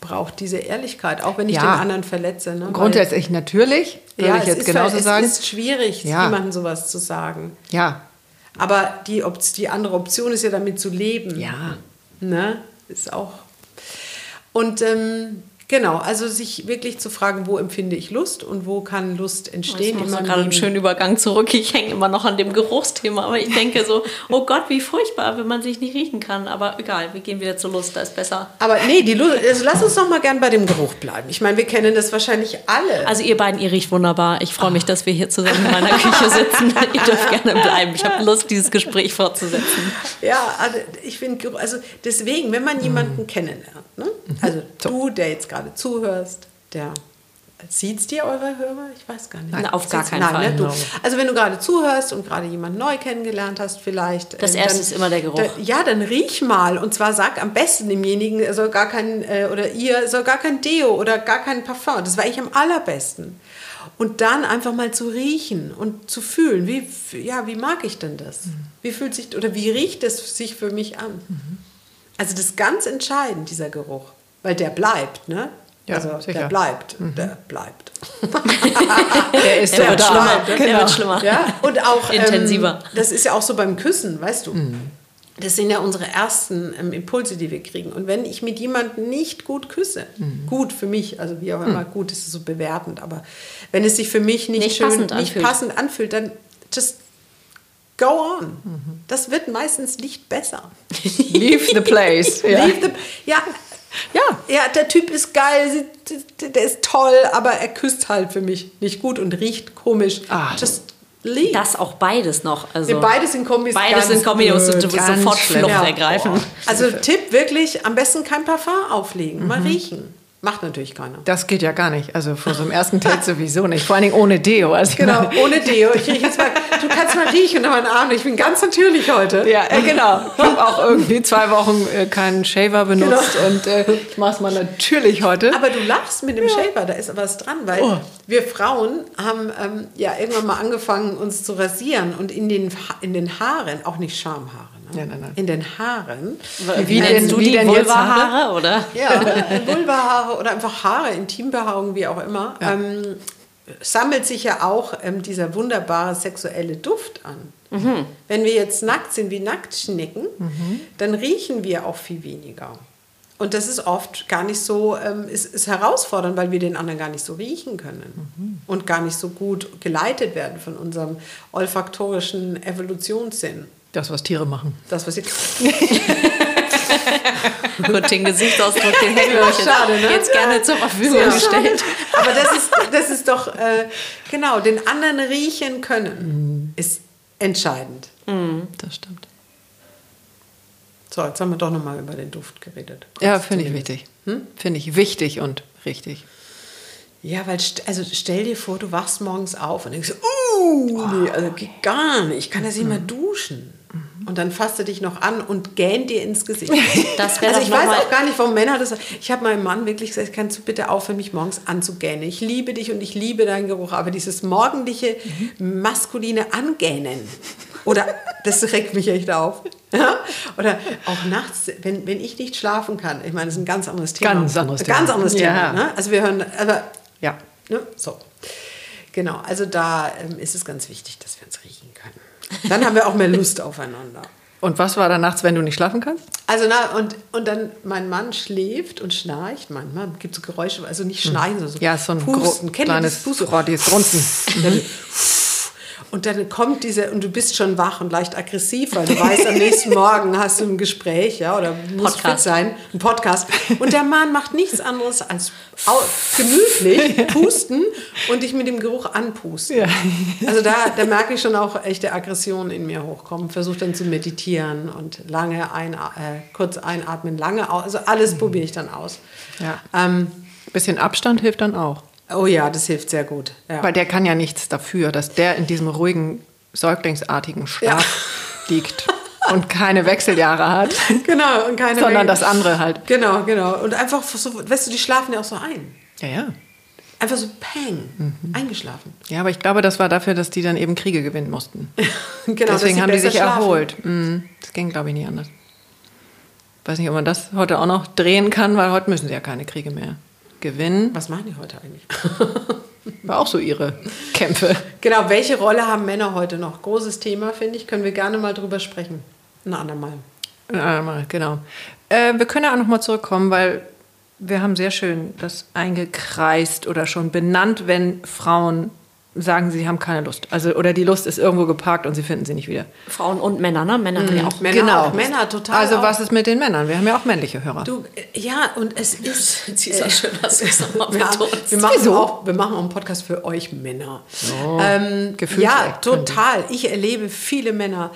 braucht diese Ehrlichkeit, auch wenn ich ja. den anderen verletze. Ne? Grundsätzlich Weil, natürlich, würde ja, ich jetzt genauso es sagen. Es ist schwierig, ja. jemandem sowas zu sagen. Ja. Aber die, die andere Option ist ja damit zu leben. Ja. Ne? Ist auch. Und ähm, Genau, also sich wirklich zu fragen, wo empfinde ich Lust und wo kann Lust entstehen. Ich mache gerade einen schönen Übergang zurück. Ich hänge immer noch an dem Geruchsthema, aber ich denke so, oh Gott, wie furchtbar, wenn man sich nicht riechen kann. Aber egal, wir gehen wieder zur Lust, da ist besser. Aber nee, die Lust, also lass uns doch mal gern bei dem Geruch bleiben. Ich meine, wir kennen das wahrscheinlich alle. Also ihr beiden, ihr riecht wunderbar. Ich freue mich, dass wir hier zusammen in meiner Küche sitzen. ihr dürft gerne bleiben. Ich habe Lust, dieses Gespräch fortzusetzen. Ja, also ich finde, also deswegen, wenn man jemanden kennenlernt, ne? also du, der jetzt gerade zuhörst, der Sieht ihr eure Hörer? Ich weiß gar nicht. Nein, auf gar keinen Nein, Fall. Ne? Du, also wenn du gerade zuhörst und gerade jemanden neu kennengelernt hast, vielleicht. Das äh, erste dann, ist immer der Geruch. Da, ja, dann riech mal. Und zwar sag am besten demjenigen, er soll gar kein, äh, oder ihr soll gar kein Deo oder gar kein Parfum. Das war ich am allerbesten. Und dann einfach mal zu riechen und zu fühlen, wie, ja, wie mag ich denn das? Mhm. Wie fühlt sich, oder wie riecht es sich für mich an? Mhm. Also das ist ganz entscheidend, dieser Geruch. Weil der bleibt, ne? Ja, also sicher. der bleibt, mhm. der bleibt. der ist der, wird schlimmer. Genau. Der wird schlimmer. Ja? Und auch intensiver. Ähm, das ist ja auch so beim Küssen, weißt du. Mhm. Das sind ja unsere ersten ähm, Impulse, die wir kriegen. Und wenn ich mit jemandem nicht gut küsse, mhm. gut für mich, also wie auch immer, mhm. gut ist so bewertend, aber wenn es sich für mich nicht, nicht schön, passend nicht anfühlt. passend anfühlt, dann just go on. Mhm. Das wird meistens nicht besser. Leave the place. ja. Leave the, ja, ja, ja, der Typ ist geil, der ist toll, aber er küsst halt für mich nicht gut und riecht komisch. Ah. Just leave. Das auch beides noch. Also ja, beides in Kombi Beides in Kombi, du sofort Flucht ja. ergreifen. Also Tipp wirklich, am besten kein Parfum auflegen, mhm. mal riechen. Macht natürlich keiner. Das geht ja gar nicht. Also vor so einem ersten Date sowieso nicht. Vor allen Dingen ohne Deo. Also genau, ohne Deo. Ich jetzt mal, du kannst mal riechen an meinen Arm. Ich bin ganz natürlich heute. Ja, äh, genau. Ich habe auch irgendwie zwei Wochen äh, keinen Shaver benutzt genau. und äh, ich mache es mal natürlich heute. Aber du lachst mit dem ja. Shaver, da ist was dran, weil oh. wir Frauen haben ähm, ja irgendwann mal angefangen, uns zu rasieren und in den, in den Haaren, auch nicht Schamhaare Nein, nein, nein. in den Haaren. Wie, denn, du die Vulva-Haare, oder? Ja, Vulva-Haare oder einfach Haare, Intimbehaarung, wie auch immer. Ja. Ähm, sammelt sich ja auch ähm, dieser wunderbare sexuelle Duft an. Mhm. Wenn wir jetzt nackt sind wie Nacktschnecken, mhm. dann riechen wir auch viel weniger. Und das ist oft gar nicht so, ähm, ist, ist herausfordernd, weil wir den anderen gar nicht so riechen können mhm. und gar nicht so gut geleitet werden von unserem olfaktorischen Evolutionssinn. Das, was Tiere machen. Das, was sie. Gut, den Gesichtsausdruck, den hätten wir euch schade, ne? jetzt gerne zur Verfügung gestellt. Aber das ist, das ist doch, äh, genau, den anderen riechen können, mhm. ist entscheidend. Mhm, das stimmt. So, jetzt haben wir doch nochmal über den Duft geredet. Kurz ja, finde ich wichtig. Hm? Finde ich wichtig und richtig. Ja, weil, also stell dir vor, du wachst morgens auf und denkst, uh, nee, also geht gar nicht, ich kann das nicht mehr duschen. Und dann fasst er dich noch an und gähnt dir ins Gesicht. Das also ich weiß auch gar nicht, warum Männer das. Ich habe meinem Mann wirklich gesagt, kannst du bitte aufhören, mich morgens anzugähnen. Ich liebe dich und ich liebe deinen Geruch, aber dieses morgendliche, maskuline Angähnen. Oder das regt mich echt auf. Oder auch nachts, wenn, wenn ich nicht schlafen kann. Ich meine, das ist ein ganz anderes Thema. Ganz anderes Thema. Ganz anderes Thema. Ne? Also wir hören, aber ja, ne? so. Genau, also da ähm, ist es ganz wichtig, dass wir uns riechen. Dann haben wir auch mehr Lust aufeinander. Und was war da nachts, wenn du nicht schlafen kannst? Also na, und, und dann mein Mann schläft und schnarcht. Manchmal gibt es so Geräusche, also nicht schneien, sondern so Ja, so ein Pusten. kleines Pusten. Oh, die ist Grunzen. Und dann kommt diese, und du bist schon wach und leicht aggressiv, weil du weißt, am nächsten Morgen hast du ein Gespräch, ja, oder musst Podcast. fit sein, ein Podcast. Und der Mann macht nichts anderes als gemütlich pusten und dich mit dem Geruch anpusten. Ja. Also da, da merke ich schon auch echte Aggressionen in mir hochkommen. Versuche dann zu meditieren und lange ein, äh, kurz einatmen, lange aus. Also alles probiere ich dann aus. Ja. Ähm, Bisschen Abstand hilft dann auch. Oh ja, das hilft sehr gut. Ja. Weil der kann ja nichts dafür, dass der in diesem ruhigen, säuglingsartigen Schlaf ja. liegt und keine Wechseljahre hat. Genau, und keine Sondern das andere halt. Genau, genau. Und einfach so, weißt du, die schlafen ja auch so ein. Ja, ja. Einfach so peng, mhm. eingeschlafen. Ja, aber ich glaube, das war dafür, dass die dann eben Kriege gewinnen mussten. genau, Deswegen haben die sich schlafen. erholt. Mhm. Das ging, glaube ich, nie anders. Weiß nicht, ob man das heute auch noch drehen kann, weil heute müssen sie ja keine Kriege mehr gewinnen. Was machen die heute eigentlich? War auch so ihre Kämpfe. Genau, welche Rolle haben Männer heute noch? Großes Thema, finde ich. Können wir gerne mal drüber sprechen. Ein andermal. Ein andermal, genau. Äh, wir können ja auch noch mal zurückkommen, weil wir haben sehr schön das eingekreist oder schon benannt, wenn Frauen sagen, sie haben keine Lust. Also, oder die Lust ist irgendwo geparkt und sie finden sie nicht wieder. Frauen und Männer, ne? Männer mhm. ja auch. Männer genau. Auch, Männer total. Also, auch. was ist mit den Männern? Wir haben ja auch männliche Hörer. Du, ja, und es ist. Sie ist auch schön, dass du es nochmal wir, wir, machen auch, wir machen auch einen Podcast für euch Männer. Oh, ähm, ja, total. Ich erlebe viele Männer.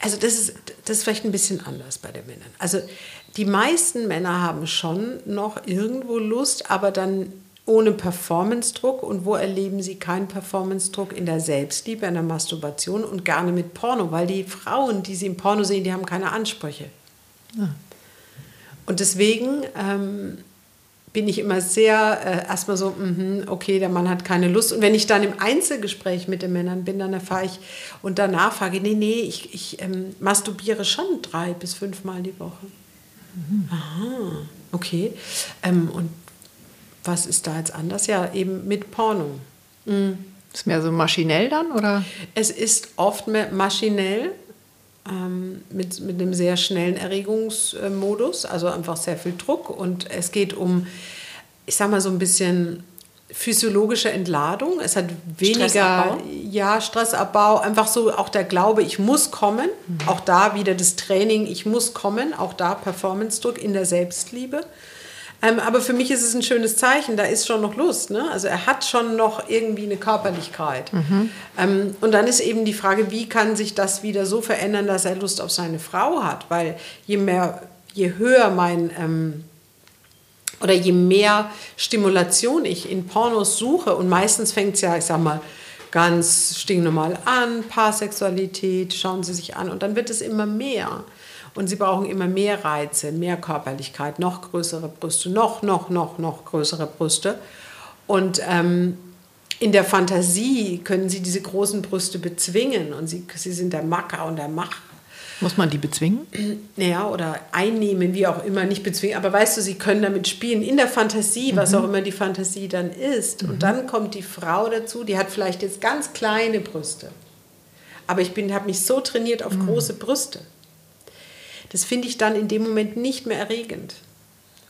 Also, das ist, das ist vielleicht ein bisschen anders bei den Männern. Also, die meisten Männer haben schon noch irgendwo Lust, aber dann ohne Performance-Druck. Und wo erleben sie keinen Performance-Druck? In der Selbstliebe, in der Masturbation und gerne mit Porno, weil die Frauen, die sie im Porno sehen, die haben keine Ansprüche. Ja. Und deswegen ähm, bin ich immer sehr äh, erstmal so, mh, okay, der Mann hat keine Lust. Und wenn ich dann im Einzelgespräch mit den Männern bin, dann erfahre ich und danach frage, nee, nee, ich, ich ähm, masturbiere schon drei bis fünfmal die Woche. Mhm. Aha, okay. Ähm, und was ist da jetzt anders? Ja, eben mit Porno. Mhm. Ist mehr so maschinell dann, oder? Es ist oft mehr maschinell, ähm, mit, mit einem sehr schnellen Erregungsmodus, also einfach sehr viel Druck. Und es geht um, ich sag mal, so ein bisschen physiologische Entladung. Es hat weniger Stressabbau. Ja, Stressabbau, einfach so auch der Glaube, ich muss kommen. Mhm. Auch da wieder das Training, ich muss kommen. Auch da Performance-Druck in der Selbstliebe. Ähm, aber für mich ist es ein schönes Zeichen, da ist schon noch Lust. Ne? Also er hat schon noch irgendwie eine Körperlichkeit. Mhm. Ähm, und dann ist eben die Frage, wie kann sich das wieder so verändern, dass er Lust auf seine Frau hat? Weil je mehr, je höher mein ähm, oder je mehr Stimulation ich in Pornos suche, und meistens fängt es ja, ich sag mal, ganz stinknormal an, Paarsexualität, schauen Sie sich an, und dann wird es immer mehr. Und sie brauchen immer mehr Reize, mehr Körperlichkeit, noch größere Brüste, noch, noch, noch, noch größere Brüste. Und ähm, in der Fantasie können sie diese großen Brüste bezwingen und sie, sie sind der Macker und der Mach. Muss man die bezwingen? Naja, oder einnehmen, wie auch immer, nicht bezwingen. Aber weißt du, sie können damit spielen, in der Fantasie, was mhm. auch immer die Fantasie dann ist. Mhm. Und dann kommt die Frau dazu, die hat vielleicht jetzt ganz kleine Brüste. Aber ich habe mich so trainiert auf mhm. große Brüste. Das finde ich dann in dem Moment nicht mehr erregend.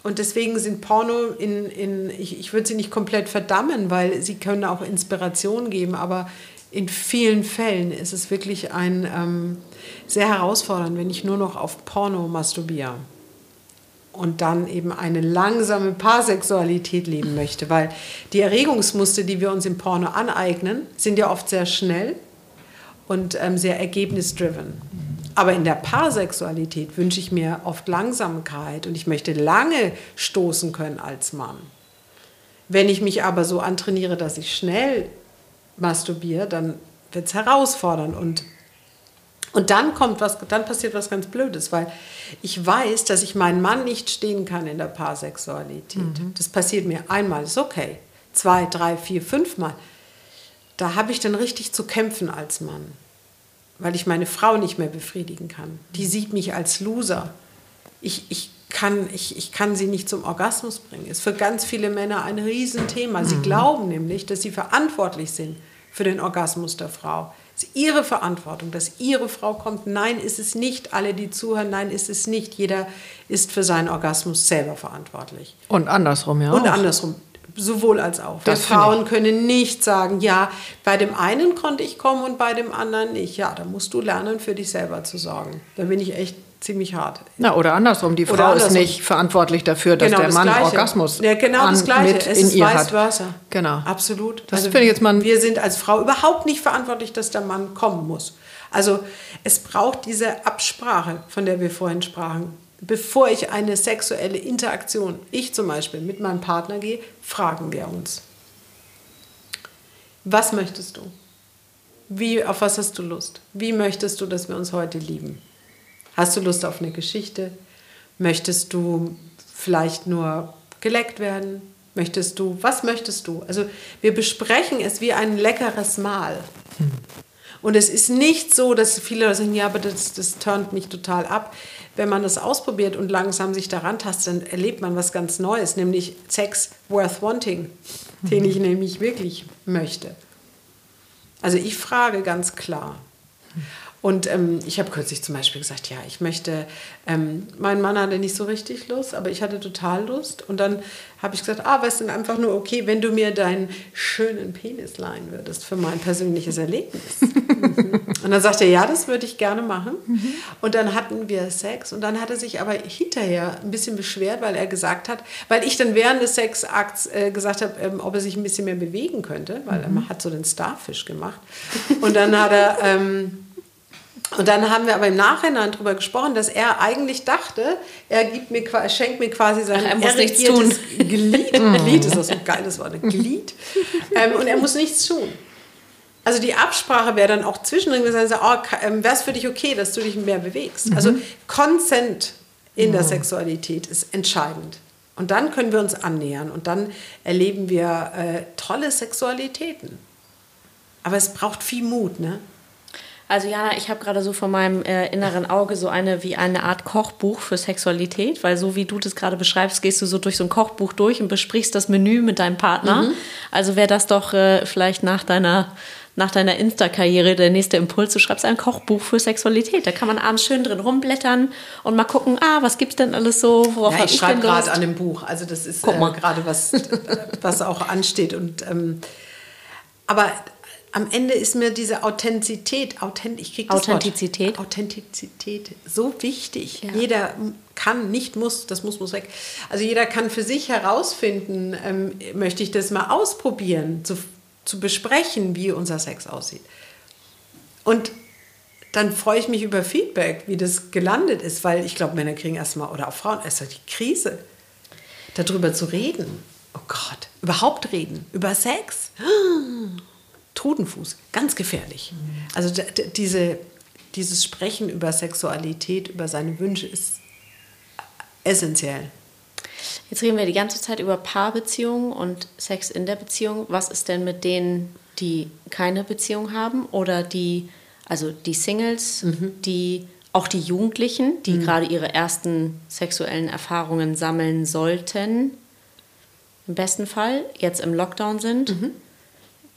Und deswegen sind Porno in, in ich, ich würde sie nicht komplett verdammen, weil sie können auch Inspiration geben, aber in vielen Fällen ist es wirklich ein ähm, sehr herausfordernd, wenn ich nur noch auf Porno masturbiere und dann eben eine langsame Paarsexualität leben möchte, weil die Erregungsmuster, die wir uns im Porno aneignen, sind ja oft sehr schnell und ähm, sehr ergebnisdriven. Aber in der Paarsexualität wünsche ich mir oft Langsamkeit und ich möchte lange stoßen können als Mann. Wenn ich mich aber so antrainiere, dass ich schnell masturbiere, dann wird es herausfordernd und und dann kommt was, dann passiert was ganz Blödes, weil ich weiß, dass ich meinen Mann nicht stehen kann in der Paarsexualität. Mhm. Das passiert mir einmal, ist okay. Zwei, drei, vier, fünfmal. Da habe ich dann richtig zu kämpfen als Mann weil ich meine Frau nicht mehr befriedigen kann. Die sieht mich als Loser. Ich, ich, kann, ich, ich kann sie nicht zum Orgasmus bringen. Ist für ganz viele Männer ein Riesenthema. Sie mhm. glauben nämlich, dass sie verantwortlich sind für den Orgasmus der Frau. Es ist ihre Verantwortung, dass ihre Frau kommt. Nein, ist es nicht. Alle, die zuhören, nein, ist es nicht. Jeder ist für seinen Orgasmus selber verantwortlich. Und andersrum, ja. Und auch. andersrum. Sowohl als auch. Das Frauen können nicht sagen, ja, bei dem einen konnte ich kommen und bei dem anderen nicht. Ja, da musst du lernen, für dich selber zu sorgen. Da bin ich echt ziemlich hart. Na, oder andersrum, die Frau andersrum. ist nicht verantwortlich dafür, dass genau der Mann Gleiche. Orgasmus ja, genau das Gleiche. Mit es in ist ihr vice versa. Genau. Absolut. Das also, finde ich jetzt mal wir sind als Frau überhaupt nicht verantwortlich, dass der Mann kommen muss. Also es braucht diese Absprache, von der wir vorhin sprachen bevor ich eine sexuelle Interaktion, ich zum Beispiel, mit meinem Partner gehe, fragen wir uns. Was möchtest du? Wie, auf was hast du Lust? Wie möchtest du, dass wir uns heute lieben? Hast du Lust auf eine Geschichte? Möchtest du vielleicht nur geleckt werden? Möchtest du, was möchtest du? Also wir besprechen es wie ein leckeres Mahl. Hm. Und es ist nicht so, dass viele sagen, ja, aber das, das turnt mich total ab wenn man das ausprobiert und langsam sich daran tastet, dann erlebt man was ganz Neues, nämlich Sex worth wanting, den ich nämlich wirklich möchte. Also ich frage ganz klar. Und ähm, ich habe kürzlich zum Beispiel gesagt, ja, ich möchte, ähm, mein Mann hatte nicht so richtig Lust, aber ich hatte total Lust. Und dann habe ich gesagt, ah, weißt du, einfach nur okay, wenn du mir deinen schönen Penis leihen würdest für mein persönliches Erlebnis. mhm. Und dann sagte er, ja, das würde ich gerne machen. Mhm. Und dann hatten wir Sex und dann hat er sich aber hinterher ein bisschen beschwert, weil er gesagt hat, weil ich dann während des Sexakts äh, gesagt habe, ähm, ob er sich ein bisschen mehr bewegen könnte, weil mhm. er hat so den Starfish gemacht. Und dann hat er... Und dann haben wir aber im Nachhinein darüber gesprochen, dass er eigentlich dachte, er gibt mir, schenkt mir quasi sein Ach, er muss nichts tun. Glied. Glied ist das so ein geiles Wort, ein Glied. ähm, und er muss nichts tun. Also die Absprache wäre dann auch zwischendrin gesagt, oh, ähm, wäre es für dich okay, dass du dich mehr bewegst. Mhm. Also Consent in der Sexualität ist entscheidend. Und dann können wir uns annähern und dann erleben wir äh, tolle Sexualitäten. Aber es braucht viel Mut, ne? Also Jana, ich habe gerade so vor meinem äh, inneren Auge so eine wie eine Art Kochbuch für Sexualität, weil so wie du das gerade beschreibst, gehst du so durch so ein Kochbuch durch und besprichst das Menü mit deinem Partner. Mhm. Also wäre das doch äh, vielleicht nach deiner nach deiner Insta-Karriere der nächste Impuls, du schreibst ein Kochbuch für Sexualität. Da kann man abends schön drin rumblättern und mal gucken, ah, was gibt's denn alles so? Worauf ja, ich schreibe gerade an dem Buch. Also das ist äh, gerade was, was auch ansteht. Und ähm, aber am Ende ist mir diese Authentizität, Authent, ich krieg Authentizität. Wort, Authentizität so wichtig. Ja. Jeder kann, nicht muss, das muss, muss weg. Also jeder kann für sich herausfinden, ähm, möchte ich das mal ausprobieren, zu, zu besprechen, wie unser Sex aussieht. Und dann freue ich mich über Feedback, wie das gelandet ist, weil ich glaube, Männer kriegen erstmal, oder auch Frauen, erstmal die Krise, darüber zu reden. Oh Gott, überhaupt reden, über Sex. Totenfuß, ganz gefährlich. Mhm. Also diese, dieses Sprechen über Sexualität, über seine Wünsche ist essentiell. Jetzt reden wir die ganze Zeit über Paarbeziehungen und Sex in der Beziehung. Was ist denn mit denen, die keine Beziehung haben oder die, also die Singles, mhm. die auch die Jugendlichen, die mhm. gerade ihre ersten sexuellen Erfahrungen sammeln sollten, im besten Fall jetzt im Lockdown sind? Mhm.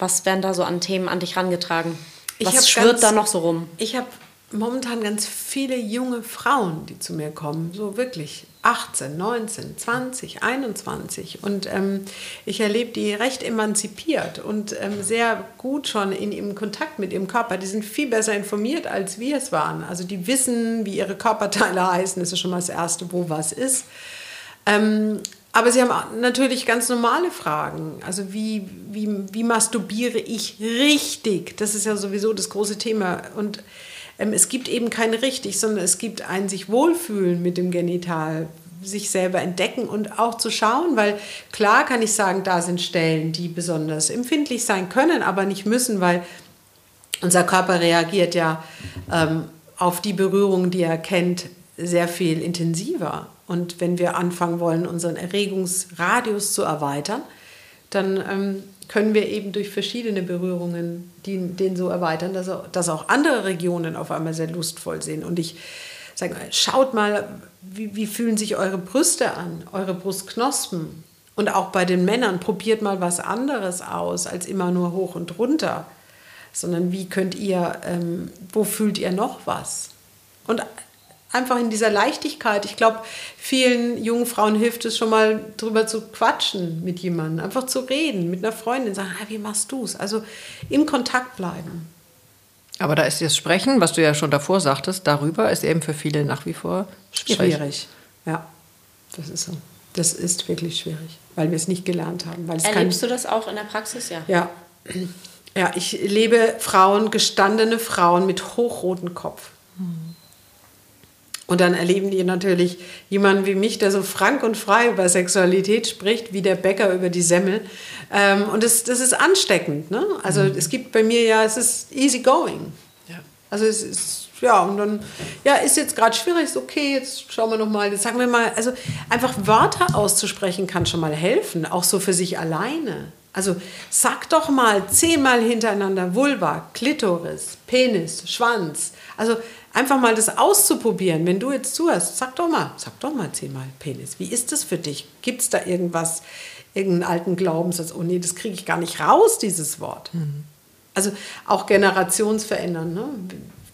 Was werden da so an Themen an dich rangetragen? Was schwirrt ganz, da noch so rum? Ich habe momentan ganz viele junge Frauen, die zu mir kommen, so wirklich 18, 19, 20, 21. Und ähm, ich erlebe die recht emanzipiert und ähm, sehr gut schon in ihrem Kontakt mit ihrem Körper. Die sind viel besser informiert, als wir es waren. Also die wissen, wie ihre Körperteile heißen. Das ist schon mal das Erste, wo was ist. Ähm, aber Sie haben natürlich ganz normale Fragen. Also wie, wie, wie masturbiere ich richtig? Das ist ja sowieso das große Thema. Und ähm, es gibt eben kein richtig, sondern es gibt ein sich wohlfühlen mit dem Genital, sich selber entdecken und auch zu schauen, weil klar kann ich sagen, da sind Stellen, die besonders empfindlich sein können, aber nicht müssen, weil unser Körper reagiert ja ähm, auf die Berührungen, die er kennt, sehr viel intensiver. Und wenn wir anfangen wollen, unseren Erregungsradius zu erweitern, dann ähm, können wir eben durch verschiedene Berührungen die, den so erweitern, dass, dass auch andere Regionen auf einmal sehr lustvoll sind. Und ich sage schaut mal, wie, wie fühlen sich eure Brüste an, eure Brustknospen. Und auch bei den Männern, probiert mal was anderes aus, als immer nur hoch und runter. Sondern wie könnt ihr, ähm, wo fühlt ihr noch was? Und einfach in dieser Leichtigkeit. Ich glaube, vielen jungen Frauen hilft es schon mal drüber zu quatschen mit jemandem, einfach zu reden, mit einer Freundin, sagen, ah, wie machst du es? Also im Kontakt bleiben. Aber da ist das Sprechen, was du ja schon davor sagtest, darüber ist eben für viele nach wie vor schwierig. schwierig. Ja, das ist so. Das ist wirklich schwierig, weil wir es nicht gelernt haben. Weil es Erlebst kein, du das auch in der Praxis, ja? Ja. Ja, ich lebe Frauen, gestandene Frauen mit hochrotem Kopf. Hm und dann erleben die natürlich jemanden wie mich, der so frank und frei über Sexualität spricht, wie der Bäcker über die Semmel. Ähm, und das, das ist ansteckend. Ne? Also mhm. es gibt bei mir ja, es ist easy going. Ja. Also es ist, ja, und dann, ja, ist jetzt gerade schwierig, ist okay, jetzt schauen wir nochmal, jetzt sagen wir mal, also einfach Wörter auszusprechen kann schon mal helfen, auch so für sich alleine. Also sag doch mal zehnmal hintereinander Vulva, Klitoris, Penis, Schwanz. Also einfach mal das auszuprobieren. Wenn du jetzt zuhörst, sag doch mal, sag doch mal zehnmal Penis. Wie ist das für dich? Gibt es da irgendwas, irgendeinen alten Glaubenssatz? Oh nee, das kriege ich gar nicht raus, dieses Wort. Mhm. Also auch generationsverändern. Ne?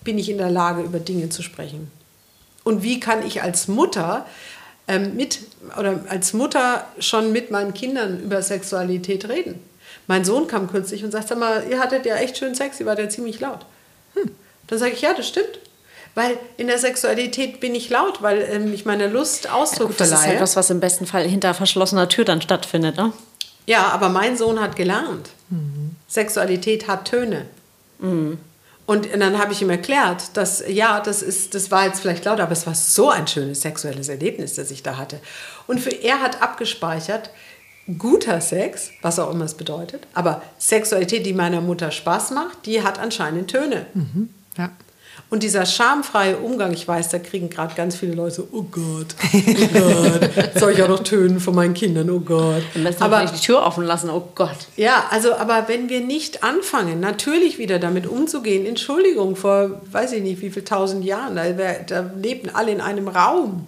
bin ich in der Lage, über Dinge zu sprechen? Und wie kann ich als Mutter ähm, mit oder als Mutter schon mit meinen Kindern über Sexualität reden? Mein Sohn kam kürzlich und sagte mal, ihr hattet ja echt schön Sex, ihr wart ja ziemlich laut. Hm. Dann sage ich, ja, das stimmt. Weil in der Sexualität bin ich laut, weil ähm, ich meine Lust Ausdruck ja, gut, verleihe. Das ist etwas, was im besten Fall hinter verschlossener Tür dann stattfindet, ne? Ja, aber mein Sohn hat gelernt. Mhm. Sexualität hat Töne. Mhm. Und dann habe ich ihm erklärt, dass ja, das ist, das war jetzt vielleicht laut, aber es war so ein schönes sexuelles Erlebnis, das ich da hatte. Und für er hat abgespeichert, guter Sex, was auch immer es bedeutet, aber Sexualität, die meiner Mutter Spaß macht, die hat anscheinend Töne. Mhm. Ja. Und dieser schamfreie Umgang, ich weiß, da kriegen gerade ganz viele Leute oh Gott, oh Gott, soll ich auch noch tönen von meinen Kindern, oh Gott. Am besten aber die Tür offen lassen, oh Gott. Ja, also, aber wenn wir nicht anfangen, natürlich wieder damit umzugehen, Entschuldigung, vor, weiß ich nicht, wie viel tausend Jahren, da, da lebten alle in einem Raum.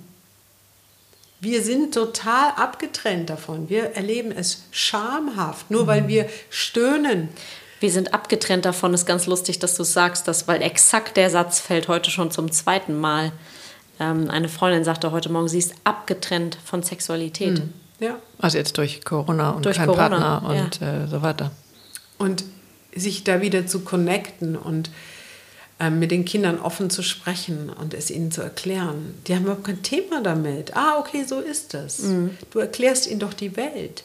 Wir sind total abgetrennt davon. Wir erleben es schamhaft, nur weil wir stöhnen. Wir sind abgetrennt davon, ist ganz lustig, dass du sagst, dass, weil exakt der Satz fällt heute schon zum zweiten Mal. Ähm, eine Freundin sagte heute Morgen, sie ist abgetrennt von Sexualität. Mhm. Ja. Also jetzt durch Corona und durch kein Corona, Partner und ja. äh, so weiter. Und sich da wieder zu connecten und äh, mit den Kindern offen zu sprechen und es ihnen zu erklären. Die haben überhaupt kein Thema damit. Ah, okay, so ist das. Mhm. Du erklärst ihnen doch die Welt.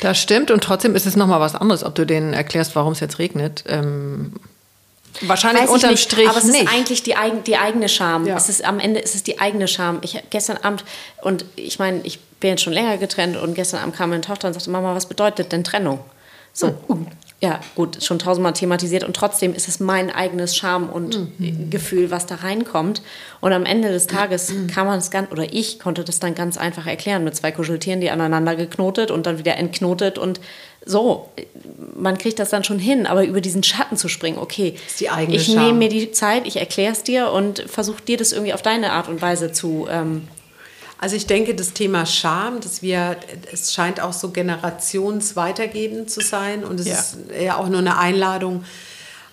Das stimmt und trotzdem ist es nochmal was anderes, ob du denen erklärst, warum es jetzt regnet. Ähm, wahrscheinlich Weiß unterm nicht, Strich Aber es nicht. ist eigentlich die, eigen, die eigene Scham. Ja. Es ist, am Ende ist es die eigene Scham. Ich gestern Abend, und ich meine, ich bin jetzt schon länger getrennt und gestern Abend kam meine Tochter und sagte, Mama, was bedeutet denn Trennung? So, hm ja, gut, schon tausendmal thematisiert und trotzdem ist es mein eigenes Scham und mhm. Gefühl, was da reinkommt. Und am Ende des Tages mhm. kann man es ganz, oder ich konnte das dann ganz einfach erklären mit zwei Kuscheltieren, die aneinander geknotet und dann wieder entknotet und so. Man kriegt das dann schon hin, aber über diesen Schatten zu springen, okay, ich nehme mir die Zeit, ich erkläre es dir und versuche dir das irgendwie auf deine Art und Weise zu ähm, also ich denke, das Thema Scham, dass wir, es scheint auch so generationsweitergebend zu sein und es ja. ist ja auch nur eine Einladung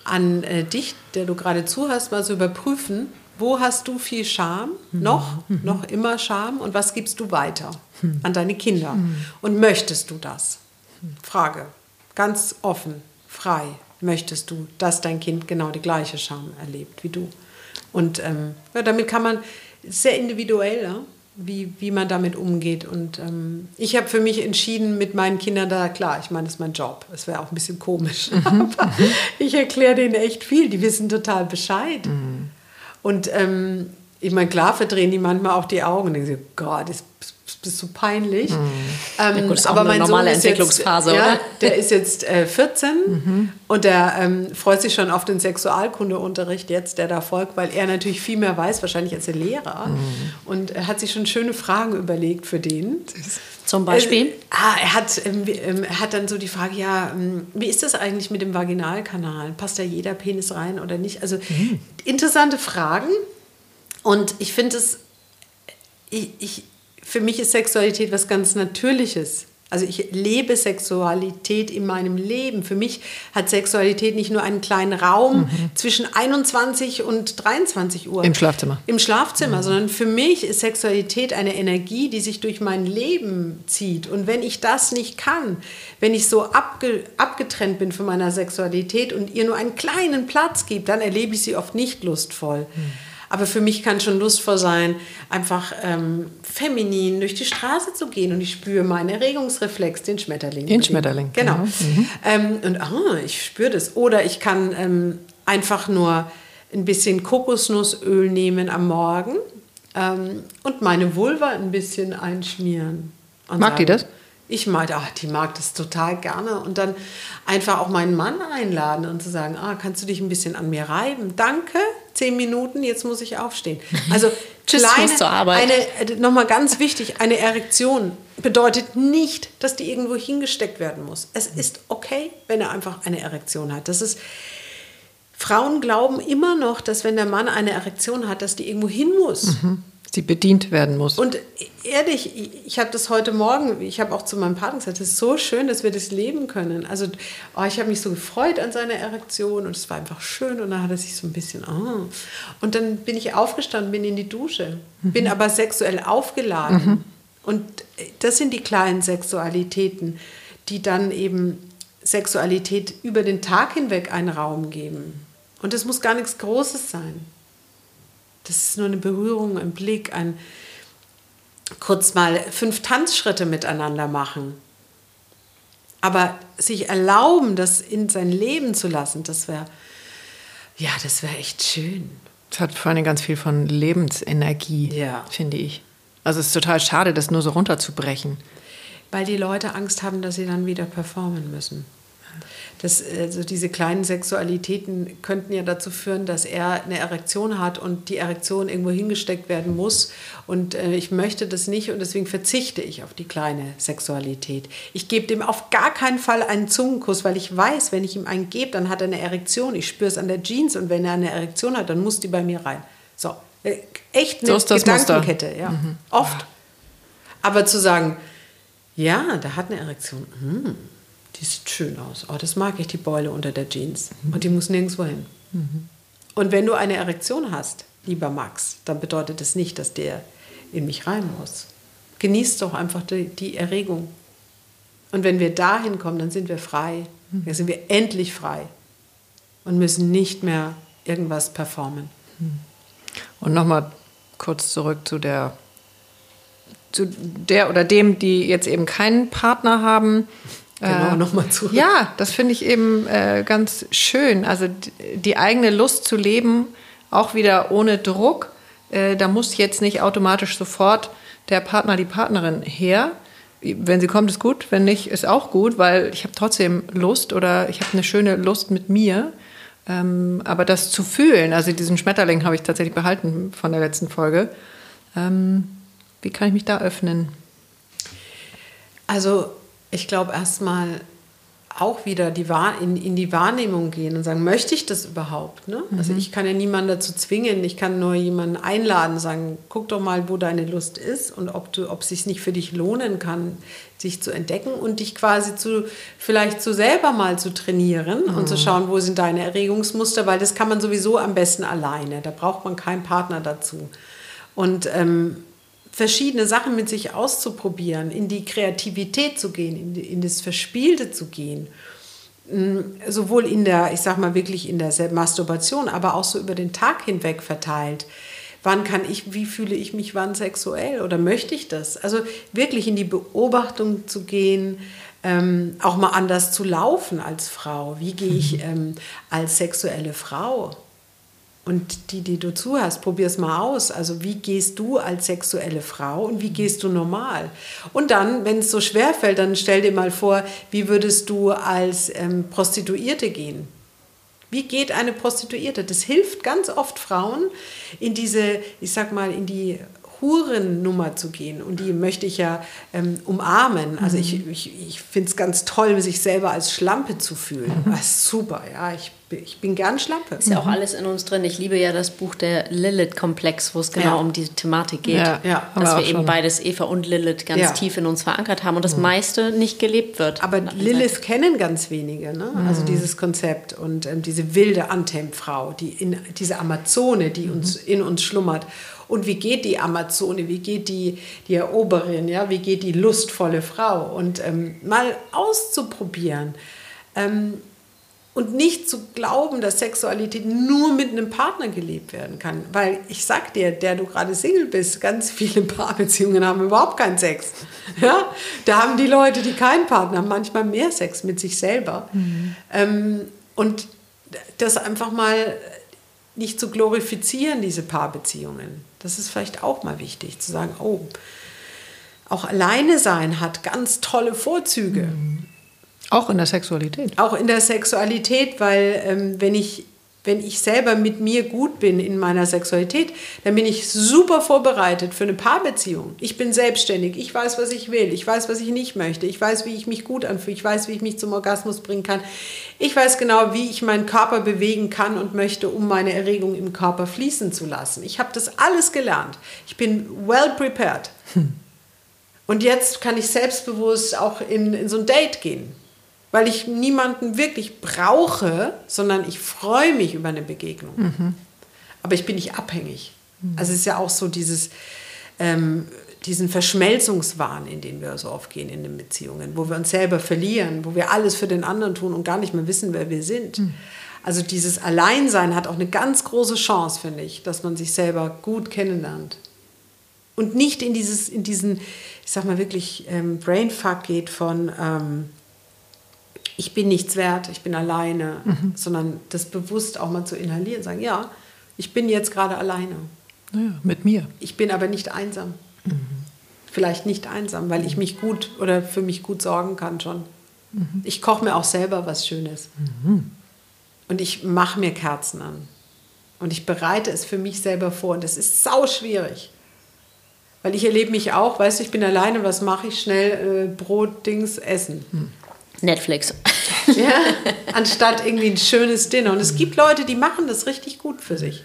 an äh, dich, der du gerade zuhörst, mal zu überprüfen, wo hast du viel Scham, mhm. noch, mhm. noch immer Scham und was gibst du weiter mhm. an deine Kinder mhm. und möchtest du das? Frage, ganz offen, frei, möchtest du, dass dein Kind genau die gleiche Scham erlebt wie du? Und ähm, ja, damit kann man, sehr individuell, ja? Wie, wie man damit umgeht. Und ähm, ich habe für mich entschieden, mit meinen Kindern da, klar, ich meine, das ist mein Job. Es wäre auch ein bisschen komisch. Mhm. Aber ich erkläre denen echt viel. Die wissen total Bescheid. Mhm. Und ähm, ich meine, klar verdrehen die manchmal auch die Augen und denken sie, Gott, das bist du peinlich. Mhm. Ähm, ja, gut, ist aber mein normale Sohn ist Entwicklungsphase, jetzt, ja, der ist jetzt äh, 14 mhm. und der ähm, freut sich schon auf den Sexualkundeunterricht jetzt, der da folgt, weil er natürlich viel mehr weiß, wahrscheinlich als der Lehrer. Mhm. Und er hat sich schon schöne Fragen überlegt für den. Zum Beispiel? Äh, ah, er, hat, ähm, ähm, er hat dann so die Frage, ja, ähm, wie ist das eigentlich mit dem Vaginalkanal? Passt da jeder Penis rein oder nicht? Also mhm. interessante Fragen. Und ich finde es, ich, ich, für mich ist Sexualität was ganz Natürliches. Also ich lebe Sexualität in meinem Leben. Für mich hat Sexualität nicht nur einen kleinen Raum mhm. zwischen 21 und 23 Uhr. Im Schlafzimmer. Im Schlafzimmer, mhm. sondern für mich ist Sexualität eine Energie, die sich durch mein Leben zieht. Und wenn ich das nicht kann, wenn ich so abge abgetrennt bin von meiner Sexualität und ihr nur einen kleinen Platz gibt, dann erlebe ich sie oft nicht lustvoll. Mhm. Aber für mich kann schon lustvoll sein, einfach ähm, feminin durch die Straße zu gehen und ich spüre meinen Erregungsreflex, den Schmetterling. Den Schmetterling. Genau. Mhm. Ähm, und ah, ich spüre das. Oder ich kann ähm, einfach nur ein bisschen Kokosnussöl nehmen am Morgen ähm, und meine Vulva ein bisschen einschmieren. Mag sagen, die das? Ich meinte, ach, die mag das total gerne. Und dann einfach auch meinen Mann einladen und zu sagen, ah, kannst du dich ein bisschen an mir reiben? Danke, zehn Minuten, jetzt muss ich aufstehen. Also Tschüss, kleine, zur Arbeit. Eine, äh, nochmal ganz wichtig, eine Erektion bedeutet nicht, dass die irgendwo hingesteckt werden muss. Es ist okay, wenn er einfach eine Erektion hat. Das ist, Frauen glauben immer noch, dass wenn der Mann eine Erektion hat, dass die irgendwo hin muss. Mhm. Die bedient werden muss. Und ehrlich, ich habe das heute Morgen, ich habe auch zu meinem Partner gesagt, es ist so schön, dass wir das leben können. Also oh, ich habe mich so gefreut an seiner Erektion und es war einfach schön und dann hat er sich so ein bisschen, oh. und dann bin ich aufgestanden, bin in die Dusche, mhm. bin aber sexuell aufgeladen. Mhm. Und das sind die kleinen Sexualitäten, die dann eben Sexualität über den Tag hinweg einen Raum geben. Und es muss gar nichts Großes sein. Das ist nur eine Berührung, ein Blick, ein kurz mal fünf Tanzschritte miteinander machen. Aber sich erlauben, das in sein Leben zu lassen, das wäre, ja, das wäre echt schön. Es hat vor allem ganz viel von Lebensenergie, ja. finde ich. Also es ist total schade, das nur so runterzubrechen. Weil die Leute Angst haben, dass sie dann wieder performen müssen. Das, also diese kleinen Sexualitäten könnten ja dazu führen, dass er eine Erektion hat und die Erektion irgendwo hingesteckt werden muss. Und äh, ich möchte das nicht und deswegen verzichte ich auf die kleine Sexualität. Ich gebe dem auf gar keinen Fall einen Zungenkuss, weil ich weiß, wenn ich ihm einen gebe, dann hat er eine Erektion. Ich spüre es an der Jeans und wenn er eine Erektion hat, dann muss die bei mir rein. So, äh, echt eine so Gedankenkette, ja. Mhm. Oft. Aber zu sagen, ja, der hat eine Erektion. Hm die sieht schön aus. Oh, das mag ich, die Beule unter der Jeans. Mhm. Und die muss nirgendwo hin. Mhm. Und wenn du eine Erektion hast, lieber Max, dann bedeutet das nicht, dass der in mich rein muss. Genieß doch einfach die, die Erregung. Und wenn wir dahin kommen, dann sind wir frei. Mhm. Dann sind wir endlich frei und müssen nicht mehr irgendwas performen. Mhm. Und nochmal kurz zurück zu der, zu der oder dem, die jetzt eben keinen Partner haben. Genau, äh, nochmal zurück. Ja, das finde ich eben äh, ganz schön. Also die eigene Lust zu leben, auch wieder ohne Druck. Äh, da muss jetzt nicht automatisch sofort der Partner, die Partnerin her. Wenn sie kommt, ist gut. Wenn nicht, ist auch gut, weil ich habe trotzdem Lust oder ich habe eine schöne Lust mit mir. Ähm, aber das zu fühlen, also diesen Schmetterling habe ich tatsächlich behalten von der letzten Folge. Ähm, wie kann ich mich da öffnen? Also ich glaube, erstmal auch wieder die in, in die Wahrnehmung gehen und sagen, möchte ich das überhaupt? Ne? Also mhm. Also ich kann ja niemanden dazu zwingen, ich kann nur jemanden einladen, sagen, guck doch mal, wo deine Lust ist und ob du, ob es sich nicht für dich lohnen kann, sich zu entdecken und dich quasi zu, vielleicht zu selber mal zu trainieren mhm. und zu schauen, wo sind deine Erregungsmuster, weil das kann man sowieso am besten alleine. Da braucht man keinen Partner dazu. Und ähm, verschiedene Sachen mit sich auszuprobieren, in die Kreativität zu gehen, in, in das Verspielte zu gehen. Mm, sowohl in der, ich sag mal wirklich in der Masturbation, aber auch so über den Tag hinweg verteilt. Wann kann ich, wie fühle ich mich wann sexuell oder möchte ich das? Also wirklich in die Beobachtung zu gehen, ähm, auch mal anders zu laufen als Frau. Wie gehe ich ähm, als sexuelle Frau und die, die du zuhörst, probier es mal aus. Also wie gehst du als sexuelle Frau und wie gehst du normal? Und dann, wenn es so schwer fällt, dann stell dir mal vor, wie würdest du als ähm, Prostituierte gehen? Wie geht eine Prostituierte? Das hilft ganz oft Frauen in diese, ich sag mal, in die Hurennummer zu gehen. Und die möchte ich ja ähm, umarmen. Also ich, mhm. ich, ich finde es ganz toll, sich selber als Schlampe zu fühlen. Mhm. Das ist super, ja. Ich, ich bin gern Schlampe. Ist ja auch mhm. alles in uns drin. Ich liebe ja das Buch der Lilith-Komplex, wo es genau ja. um diese Thematik geht. Ja, ja, dass wir eben beides, Eva und Lilith, ganz tief in uns verankert haben und das meiste nicht gelebt wird. Aber Lilith kennen ganz wenige, ne? Mhm. also dieses Konzept und ähm, diese wilde Antemfrau, die diese Amazone, die uns, in uns schlummert. Und wie geht die Amazone, wie geht die, die Eroberin, ja? wie geht die lustvolle Frau? Und ähm, mal auszuprobieren. Ähm, und nicht zu glauben, dass Sexualität nur mit einem Partner gelebt werden kann. Weil ich sag dir, der du gerade Single bist, ganz viele Paarbeziehungen haben überhaupt keinen Sex. Ja? Da haben die Leute, die keinen Partner haben, manchmal mehr Sex mit sich selber. Mhm. Ähm, und das einfach mal nicht zu glorifizieren, diese Paarbeziehungen. Das ist vielleicht auch mal wichtig, zu sagen, oh, auch alleine sein hat ganz tolle Vorzüge. Auch in der Sexualität. Auch in der Sexualität, weil ähm, wenn ich wenn ich selber mit mir gut bin in meiner Sexualität, dann bin ich super vorbereitet für eine Paarbeziehung. Ich bin selbstständig, ich weiß, was ich will, ich weiß, was ich nicht möchte, ich weiß, wie ich mich gut anfühle, ich weiß, wie ich mich zum Orgasmus bringen kann. Ich weiß genau, wie ich meinen Körper bewegen kann und möchte, um meine Erregung im Körper fließen zu lassen. Ich habe das alles gelernt. Ich bin well prepared. Hm. Und jetzt kann ich selbstbewusst auch in, in so ein Date gehen weil ich niemanden wirklich brauche, sondern ich freue mich über eine Begegnung. Mhm. Aber ich bin nicht abhängig. Mhm. Also es ist ja auch so dieses, ähm, diesen Verschmelzungswahn, in den wir so oft gehen in den Beziehungen, wo wir uns selber verlieren, wo wir alles für den anderen tun und gar nicht mehr wissen, wer wir sind. Mhm. Also dieses Alleinsein hat auch eine ganz große Chance, finde ich, dass man sich selber gut kennenlernt. Und nicht in, dieses, in diesen, ich sag mal wirklich, ähm, Brainfuck geht von... Ähm, ich bin nichts wert, ich bin alleine, mhm. sondern das bewusst auch mal zu inhalieren, sagen, ja, ich bin jetzt gerade alleine. Ja, mit mir. Ich bin aber nicht einsam. Mhm. Vielleicht nicht einsam, weil ich mich gut oder für mich gut sorgen kann schon. Mhm. Ich koche mir auch selber was Schönes. Mhm. Und ich mache mir Kerzen an. Und ich bereite es für mich selber vor. Und das ist sau schwierig. Weil ich erlebe mich auch, weißt du, ich bin alleine, was mache ich? Schnell äh, Brot, Dings, Essen. Mhm. Netflix. Ja, anstatt irgendwie ein schönes Dinner. Und es gibt Leute, die machen das richtig gut für sich.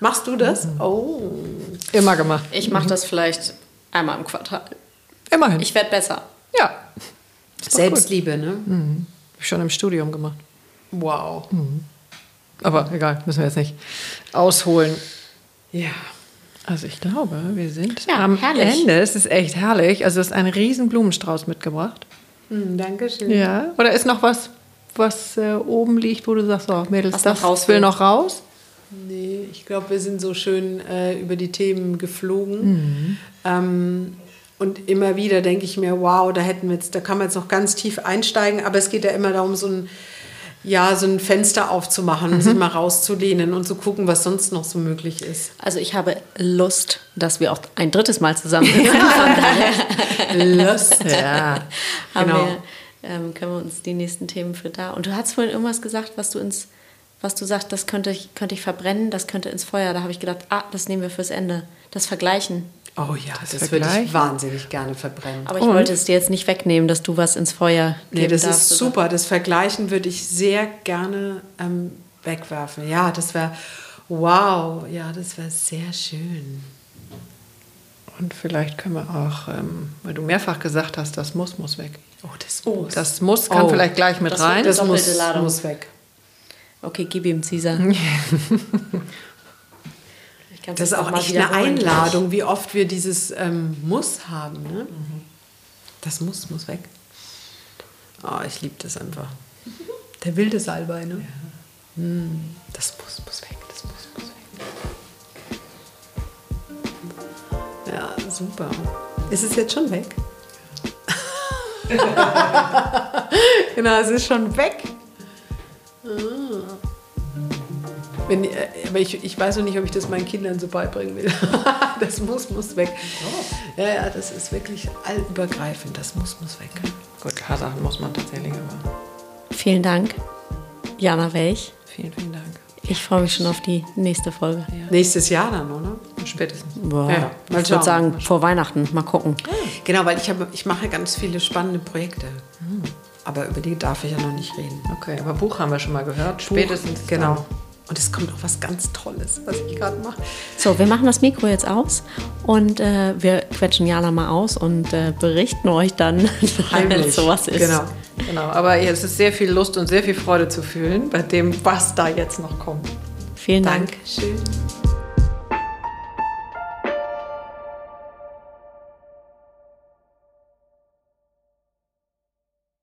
Machst du das? Oh. Immer gemacht. Ich mache das vielleicht einmal im Quartal. Immerhin. Ich werde besser. Ja. Selbstliebe, gut. ne? Mhm. Schon im Studium gemacht. Wow. Mhm. Aber egal, müssen wir jetzt nicht ausholen. Ja. Also ich glaube, wir sind ja, am herrlich. Ende. Es ist echt herrlich. Also du hast einen riesen Blumenstrauß mitgebracht. Hm, Dankeschön. Ja. Oder ist noch was, was äh, oben liegt, wo du sagst, oh, Mädels, was das will noch raus? Nee, ich glaube, wir sind so schön äh, über die Themen geflogen. Mhm. Ähm, und immer wieder denke ich mir, wow, da hätten wir jetzt, da kann man jetzt noch ganz tief einsteigen, aber es geht ja immer darum, so ein ja, so ein Fenster aufzumachen, mhm. sich mal rauszulehnen und zu gucken, was sonst noch so möglich ist. Also ich habe Lust, dass wir auch ein drittes Mal zusammen sind. Lust, ja. genau. Wir, ähm, können wir uns die nächsten Themen für da. Und du hast vorhin irgendwas gesagt, was du ins, was du sagst, das könnte ich, könnte ich verbrennen, das könnte ins Feuer. Da habe ich gedacht, ah, das nehmen wir fürs Ende. Das Vergleichen. Oh ja, das, das würde ich wahnsinnig gerne verbrennen. Aber ich Und? wollte es dir jetzt nicht wegnehmen, dass du was ins Feuer Nee, das ist super. Oder? Das Vergleichen würde ich sehr gerne ähm, wegwerfen. Ja, das wäre, wow, ja, das wäre sehr schön. Und vielleicht können wir auch, ähm, weil du mehrfach gesagt hast, das muss, muss weg. Oh, das muss. Das muss kann oh. vielleicht gleich mit das rein. Das muss, muss weg. Okay, gib ihm Caesar. das ist auch echt eine Einladung, wie oft wir dieses ähm, Muss haben. Ne? Mhm. Das Muss muss weg. Oh, ich liebe das einfach. Der wilde Salbei, ne? Ja. Mm, das Muss muss weg, das Muss muss weg. Ja, super. Ist es jetzt schon weg? genau, es ist schon weg. Ah. Wenn, äh, aber ich, ich weiß noch nicht, ob ich das meinen Kindern so beibringen will. das muss, muss weg. Oh. Ja, ja, das ist wirklich allübergreifend. Das muss, muss weg. Gut, ein paar Sachen muss man tatsächlich aber. Vielen Dank, Jana Welch. Vielen, vielen Dank. Ich freue mich schon auf die nächste Folge. Ja. Nächstes Jahr dann, oder? Spätestens. Boah. Ja, ich würde sagen, vor Weihnachten. Mal gucken. Genau, weil ich, habe, ich mache ganz viele spannende Projekte. Hm. Aber über die darf ich ja noch nicht reden. Okay, aber Buch haben wir schon mal gehört. Buch, Spätestens. Genau. Dann. Und es kommt auch was ganz Tolles, was ich gerade mache. So, wir machen das Mikro jetzt aus und äh, wir quetschen Jana mal aus und äh, berichten euch dann, wenn sowas ist. Genau, genau. Aber es ist sehr viel Lust und sehr viel Freude zu fühlen bei dem, was da jetzt noch kommt. Vielen Dank. Dankeschön.